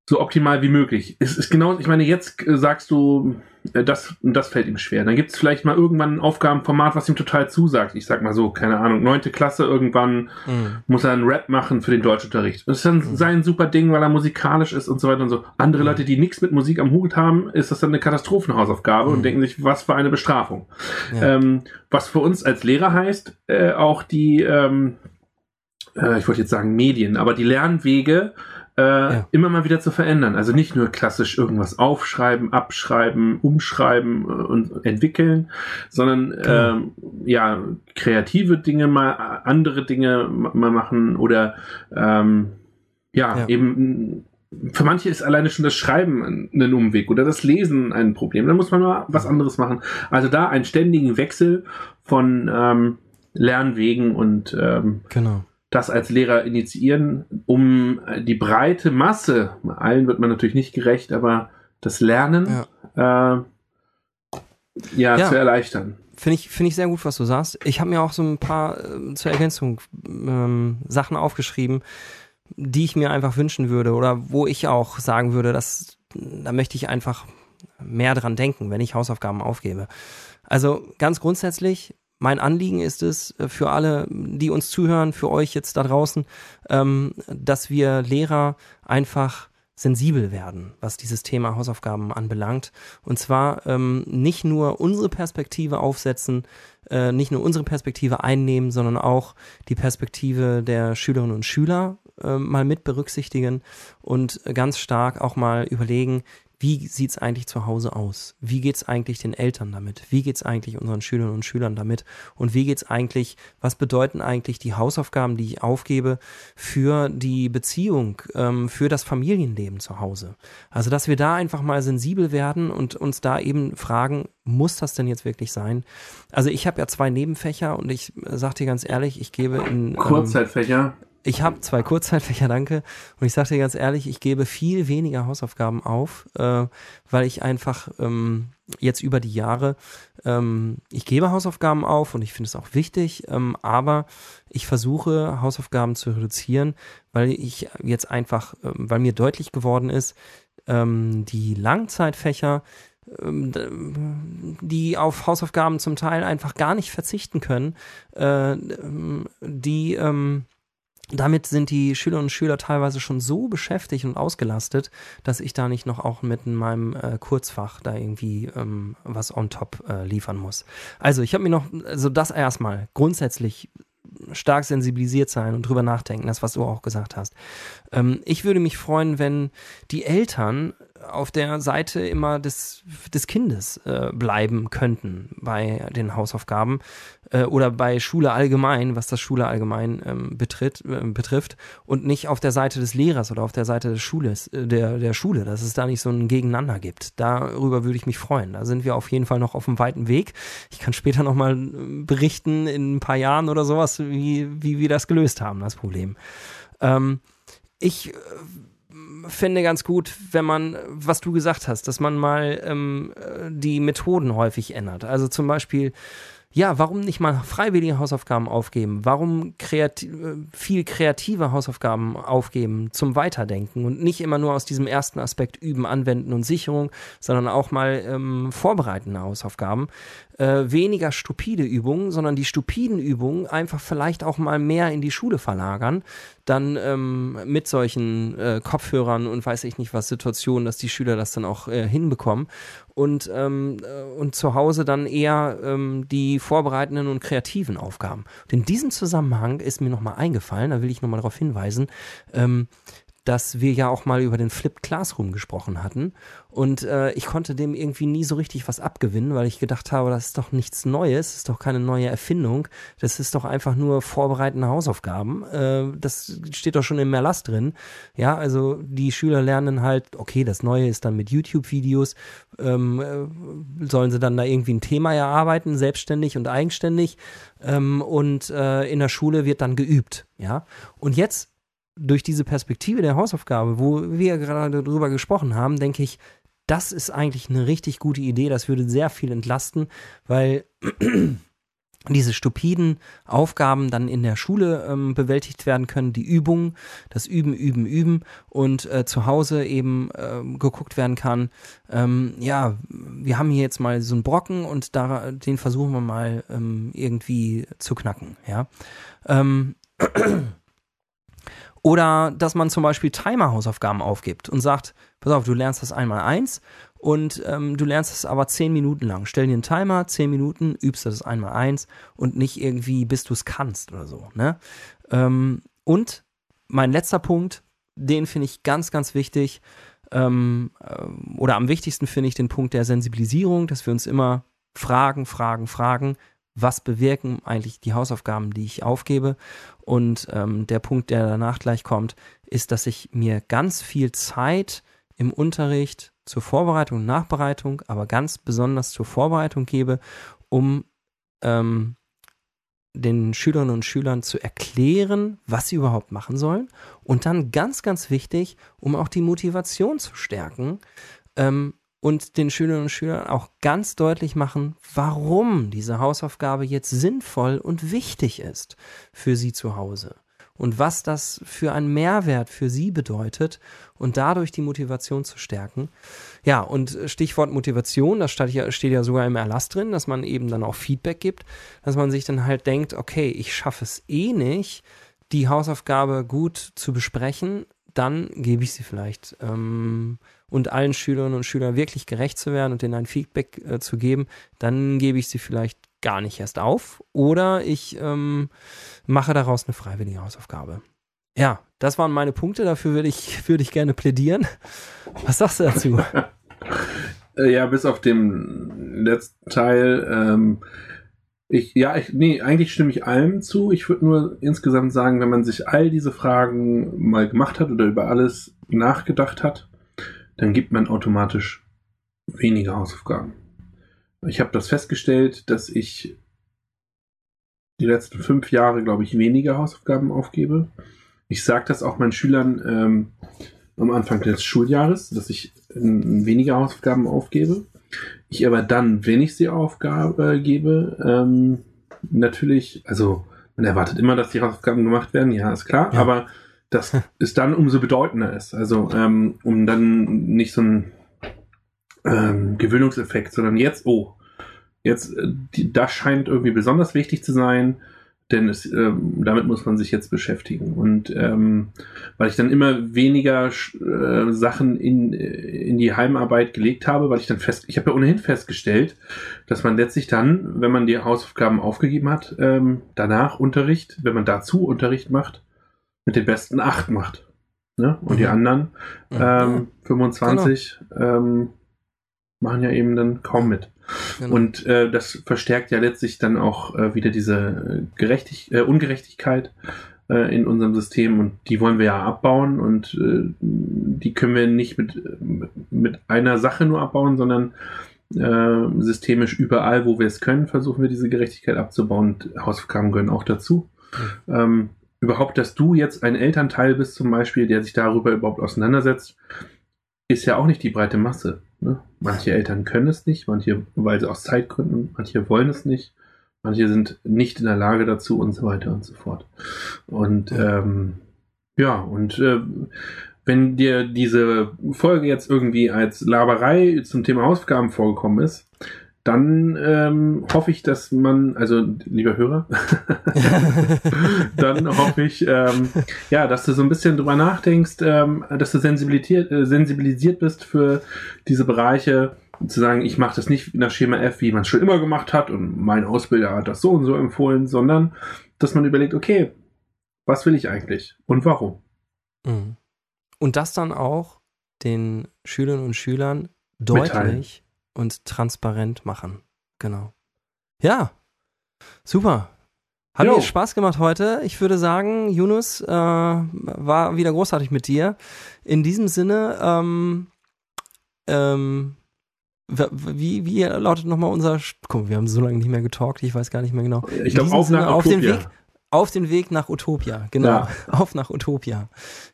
so optimal wie möglich. Es ist genau, ich meine, jetzt äh, sagst du, äh, das, das fällt ihm schwer. Dann gibt es vielleicht mal irgendwann ein Aufgabenformat, was ihm total zusagt. Ich sag mal so, keine Ahnung, neunte Klasse, irgendwann mhm. muss er einen Rap machen für den Deutschunterricht. Das ist dann mhm. sein super Ding, weil er musikalisch ist und so weiter und so. Andere mhm. Leute, die nichts mit Musik am Hut haben, ist das dann eine Katastrophenhausaufgabe und mhm. denken sich, was für eine Bestrafung. Ja. Ähm, was für uns als Lehrer heißt, äh, auch die, ähm, äh, ich wollte jetzt sagen Medien, aber die Lernwege, äh, ja. immer mal wieder zu verändern. Also nicht nur klassisch irgendwas aufschreiben, abschreiben, umschreiben äh, und entwickeln, sondern genau. ähm, ja kreative Dinge mal, andere Dinge mal machen oder ähm, ja, ja, eben für manche ist alleine schon das Schreiben ein Umweg oder das Lesen ein Problem. Da muss man mal was anderes machen. Also da einen ständigen Wechsel von ähm, Lernwegen und ähm, genau das als Lehrer initiieren, um die breite Masse, allen wird man natürlich nicht gerecht, aber das Lernen ja, äh, ja, ja. zu erleichtern. Finde ich, finde ich sehr gut, was du sagst. Ich habe mir auch so ein paar äh, zur Ergänzung ähm, Sachen aufgeschrieben, die ich mir einfach wünschen würde oder wo ich auch sagen würde, dass da möchte ich einfach mehr dran denken, wenn ich Hausaufgaben aufgebe. Also ganz grundsätzlich mein Anliegen ist es äh, für alle, die uns zuhören, für euch jetzt da draußen, ähm, dass wir Lehrer einfach sensibel werden, was dieses Thema Hausaufgaben anbelangt. Und zwar ähm, nicht nur unsere Perspektive aufsetzen, äh, nicht nur unsere Perspektive einnehmen, sondern auch die Perspektive der Schülerinnen und Schüler äh, mal mit berücksichtigen und ganz stark auch mal überlegen, wie sieht's eigentlich zu Hause aus? Wie geht's eigentlich den Eltern damit? Wie geht's eigentlich unseren Schülerinnen und Schülern damit? Und wie geht's eigentlich, was bedeuten eigentlich die Hausaufgaben, die ich aufgebe, für die Beziehung, ähm, für das Familienleben zu Hause? Also, dass wir da einfach mal sensibel werden und uns da eben fragen, muss das denn jetzt wirklich sein? Also, ich habe ja zwei Nebenfächer und ich sag dir ganz ehrlich, ich gebe in... Ähm, Kurzzeitfächer? Ich habe zwei Kurzzeitfächer, danke. Und ich sage dir ganz ehrlich, ich gebe viel weniger Hausaufgaben auf, äh, weil ich einfach ähm, jetzt über die Jahre, ähm, ich gebe Hausaufgaben auf und ich finde es auch wichtig, ähm, aber ich versuche Hausaufgaben zu reduzieren, weil ich jetzt einfach, ähm, weil mir deutlich geworden ist, ähm, die Langzeitfächer, ähm, die auf Hausaufgaben zum Teil einfach gar nicht verzichten können, äh, die damit sind die Schülerinnen und Schüler teilweise schon so beschäftigt und ausgelastet, dass ich da nicht noch auch mit in meinem äh, Kurzfach da irgendwie ähm, was on top äh, liefern muss. Also ich habe mir noch, also das erstmal grundsätzlich stark sensibilisiert sein und drüber nachdenken, das was du auch gesagt hast. Ähm, ich würde mich freuen, wenn die Eltern auf der Seite immer des, des Kindes äh, bleiben könnten bei den Hausaufgaben äh, oder bei Schule allgemein, was das Schule allgemein ähm, betritt, äh, betrifft und nicht auf der Seite des Lehrers oder auf der Seite des Schules, äh, der, der Schule, dass es da nicht so ein Gegeneinander gibt. Darüber würde ich mich freuen. Da sind wir auf jeden Fall noch auf einem weiten Weg. Ich kann später nochmal äh, berichten in ein paar Jahren oder sowas, wie, wie wir das gelöst haben, das Problem. Ähm, ich äh, fände ganz gut, wenn man, was du gesagt hast, dass man mal ähm, die Methoden häufig ändert. Also zum Beispiel, ja, warum nicht mal freiwillige Hausaufgaben aufgeben? Warum kreati viel kreative Hausaufgaben aufgeben zum Weiterdenken und nicht immer nur aus diesem ersten Aspekt üben, anwenden und Sicherung, sondern auch mal ähm, vorbereitende Hausaufgaben? äh, weniger stupide Übungen, sondern die stupiden Übungen einfach vielleicht auch mal mehr in die Schule verlagern, dann ähm, mit solchen äh, Kopfhörern und weiß ich nicht was Situationen, dass die Schüler das dann auch äh, hinbekommen und, ähm, äh, und zu Hause dann eher ähm, die vorbereitenden und kreativen Aufgaben. Und in diesem Zusammenhang ist mir nochmal eingefallen, da will ich nochmal darauf hinweisen, ähm, dass wir ja auch mal über den Flipped Classroom gesprochen hatten. Und äh, ich konnte dem irgendwie nie so richtig was abgewinnen, weil ich gedacht habe, das ist doch nichts Neues, das ist doch keine neue Erfindung, das ist doch einfach nur vorbereitende Hausaufgaben. Äh, das steht doch schon im Erlass drin. Ja, also die Schüler lernen halt, okay, das Neue ist dann mit YouTube-Videos, ähm, äh, sollen sie dann da irgendwie ein Thema erarbeiten, selbstständig und eigenständig. Ähm, und äh, in der Schule wird dann geübt. Ja, und jetzt durch diese Perspektive der Hausaufgabe, wo wir gerade drüber gesprochen haben, denke ich, das ist eigentlich eine richtig gute Idee. Das würde sehr viel entlasten, weil diese stupiden Aufgaben dann in der Schule ähm, bewältigt werden können, die Übungen, das Üben, Üben, Üben und äh, zu Hause eben äh, geguckt werden kann, ähm, ja, wir haben hier jetzt mal so einen Brocken und da, den versuchen wir mal ähm, irgendwie zu knacken, ja. Oder dass man zum Beispiel Timer-Hausaufgaben aufgibt und sagt, pass auf, du lernst das einmal eins und ähm, du lernst es aber zehn Minuten lang. Stell dir einen Timer, zehn Minuten, übst das einmal eins und nicht irgendwie, bis du es kannst oder so. Ne? Ähm, und mein letzter Punkt, den finde ich ganz, ganz wichtig. Ähm, äh, oder am wichtigsten finde ich den Punkt der Sensibilisierung, dass wir uns immer fragen, fragen, fragen, was bewirken eigentlich die Hausaufgaben, die ich aufgebe. Und ähm, der Punkt, der danach gleich kommt, ist, dass ich mir ganz viel Zeit im Unterricht zur Vorbereitung und Nachbereitung, aber ganz besonders zur Vorbereitung gebe, um ähm, den Schülerinnen und Schülern zu erklären, was sie überhaupt machen sollen. Und dann ganz, ganz wichtig, um auch die Motivation zu stärken, ähm, und den Schülerinnen und Schülern auch ganz deutlich machen, warum diese Hausaufgabe jetzt sinnvoll und wichtig ist für sie zu Hause und was das für einen Mehrwert für sie bedeutet und dadurch die Motivation zu stärken. Ja, und Stichwort Motivation, das steht ja, sogar im Erlass drin, dass man eben dann auch Feedback gibt, dass man sich dann halt denkt, okay, ich schaffe es eh nicht, die Hausaufgabe gut zu besprechen, dann gebe ich sie vielleicht. Ähm, und allen Schülerinnen und Schülern wirklich gerecht zu werden und denen ein Feedback äh, zu geben, dann gebe ich sie vielleicht gar nicht erst auf oder ich ähm, mache daraus eine freiwillige Hausaufgabe. Ja, das waren meine Punkte, dafür würde ich, würde ich gerne plädieren. Was sagst du dazu? Äh, ja, bis auf den letzten Teil. Ähm, ich, ja, ich, nee, eigentlich stimme ich allem zu. Ich würde nur insgesamt sagen, wenn man sich all diese Fragen mal gemacht hat oder über alles nachgedacht hat, dann gibt man automatisch weniger Hausaufgaben. Ich habe das festgestellt, dass ich die letzten fünf Jahre, glaube ich, weniger Hausaufgaben aufgebe. ich sage das auch meinen Schülern ähm, am Anfang des Schuljahres, dass ich äh, weniger Hausaufgaben aufgebe. Ich aber dann, wenn ich sie Aufgabe gebe, ähm, natürlich, also man erwartet immer, dass die Hausaufgaben gemacht werden, ja, ist klar, ja. aber dass es dann umso bedeutender ist. Also ähm, um dann nicht so ein ähm, Gewöhnungseffekt, sondern jetzt, oh, jetzt, äh, die, das scheint irgendwie besonders wichtig zu sein, denn es, ähm, damit muss man sich jetzt beschäftigen. Und ähm, weil ich dann immer weniger äh, Sachen in, in die Heimarbeit gelegt habe, weil ich dann fest, ich habe ja ohnehin festgestellt, dass man letztlich dann, wenn man die Hausaufgaben aufgegeben hat, ähm, danach Unterricht, wenn man dazu Unterricht macht, mit den besten acht macht. Ne? Und mhm. die anderen ähm, 25 genau. ähm, machen ja eben dann kaum mit. Genau. Und äh, das verstärkt ja letztlich dann auch äh, wieder diese Gerechtig äh, Ungerechtigkeit äh, in unserem System und die wollen wir ja abbauen und äh, die können wir nicht mit, mit einer Sache nur abbauen, sondern äh, systemisch überall, wo wir es können, versuchen wir diese Gerechtigkeit abzubauen und Hausaufgaben gehören auch dazu. Mhm. Ähm, überhaupt, dass du jetzt ein Elternteil bist zum Beispiel, der sich darüber überhaupt auseinandersetzt, ist ja auch nicht die breite Masse. Ne? Manche Eltern können es nicht, manche, weil sie aus Zeitgründen, manche wollen es nicht, manche sind nicht in der Lage dazu und so weiter und so fort. Und ähm, ja, und äh, wenn dir diese Folge jetzt irgendwie als Laberei zum Thema Hausaufgaben vorgekommen ist, dann ähm, hoffe ich, dass man, also lieber Hörer, dann hoffe ich, ähm, ja, dass du so ein bisschen drüber nachdenkst, ähm, dass du sensibilisiert, äh, sensibilisiert bist für diese Bereiche, zu sagen, ich mache das nicht nach Schema F, wie man es schon immer gemacht hat und mein Ausbilder hat das so und so empfohlen, sondern dass man überlegt, okay, was will ich eigentlich und warum? Mhm. Und das dann auch den Schülerinnen und Schülern deutlich Mitteilen und transparent machen. Genau. Ja, super. Hat jo. mir Spaß gemacht heute. Ich würde sagen, Yunus, äh, war wieder großartig mit dir. In diesem Sinne, ähm, ähm, wie, wie lautet nochmal unser. Guck, wir haben so lange nicht mehr getalkt, ich weiß gar nicht mehr genau. Ich glaube, auf, auf den Weg auf den Weg nach Utopia, genau. Ja. Auf nach Utopia.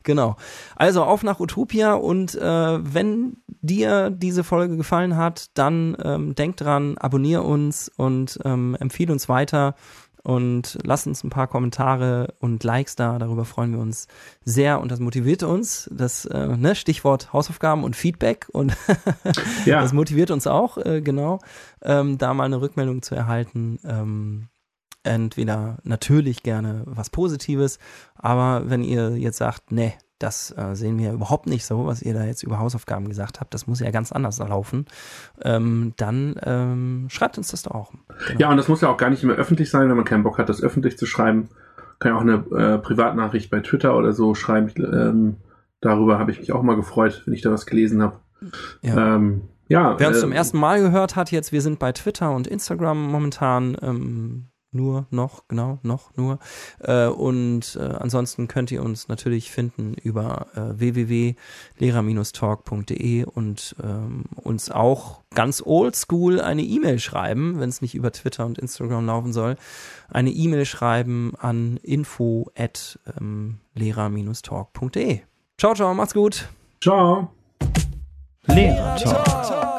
Genau. Also auf nach Utopia und äh, wenn dir diese Folge gefallen hat, dann ähm, denk dran, abonnier uns und ähm, empfehle uns weiter und lass uns ein paar Kommentare und Likes da. Darüber freuen wir uns sehr und das motiviert uns. Das äh, ne, Stichwort Hausaufgaben und Feedback und ja. das motiviert uns auch, äh, genau, ähm, da mal eine Rückmeldung zu erhalten. Ähm, entweder natürlich gerne was Positives, aber wenn ihr jetzt sagt, nee, das äh, sehen wir überhaupt nicht so, was ihr da jetzt über Hausaufgaben gesagt habt, das muss ja ganz anders laufen, ähm, dann ähm, schreibt uns das doch auch. Genau. Ja, und das muss ja auch gar nicht immer öffentlich sein, wenn man keinen Bock hat, das öffentlich zu schreiben. Kann ja auch eine äh, Privatnachricht bei Twitter oder so schreiben. Ähm, darüber habe ich mich auch mal gefreut, wenn ich da was gelesen habe. Ja. Ähm, ja, Wer uns äh, zum ersten Mal gehört hat, jetzt, wir sind bei Twitter und Instagram momentan. Nur noch, genau, noch, nur. Äh, und äh, ansonsten könnt ihr uns natürlich finden über äh, www.lehrer-talk.de und ähm, uns auch ganz oldschool eine E-Mail schreiben, wenn es nicht über Twitter und Instagram laufen soll. Eine E-Mail schreiben an info at ähm, lehrer-talk.de. Ciao, ciao, macht's gut. Ciao. Lehrer Talk.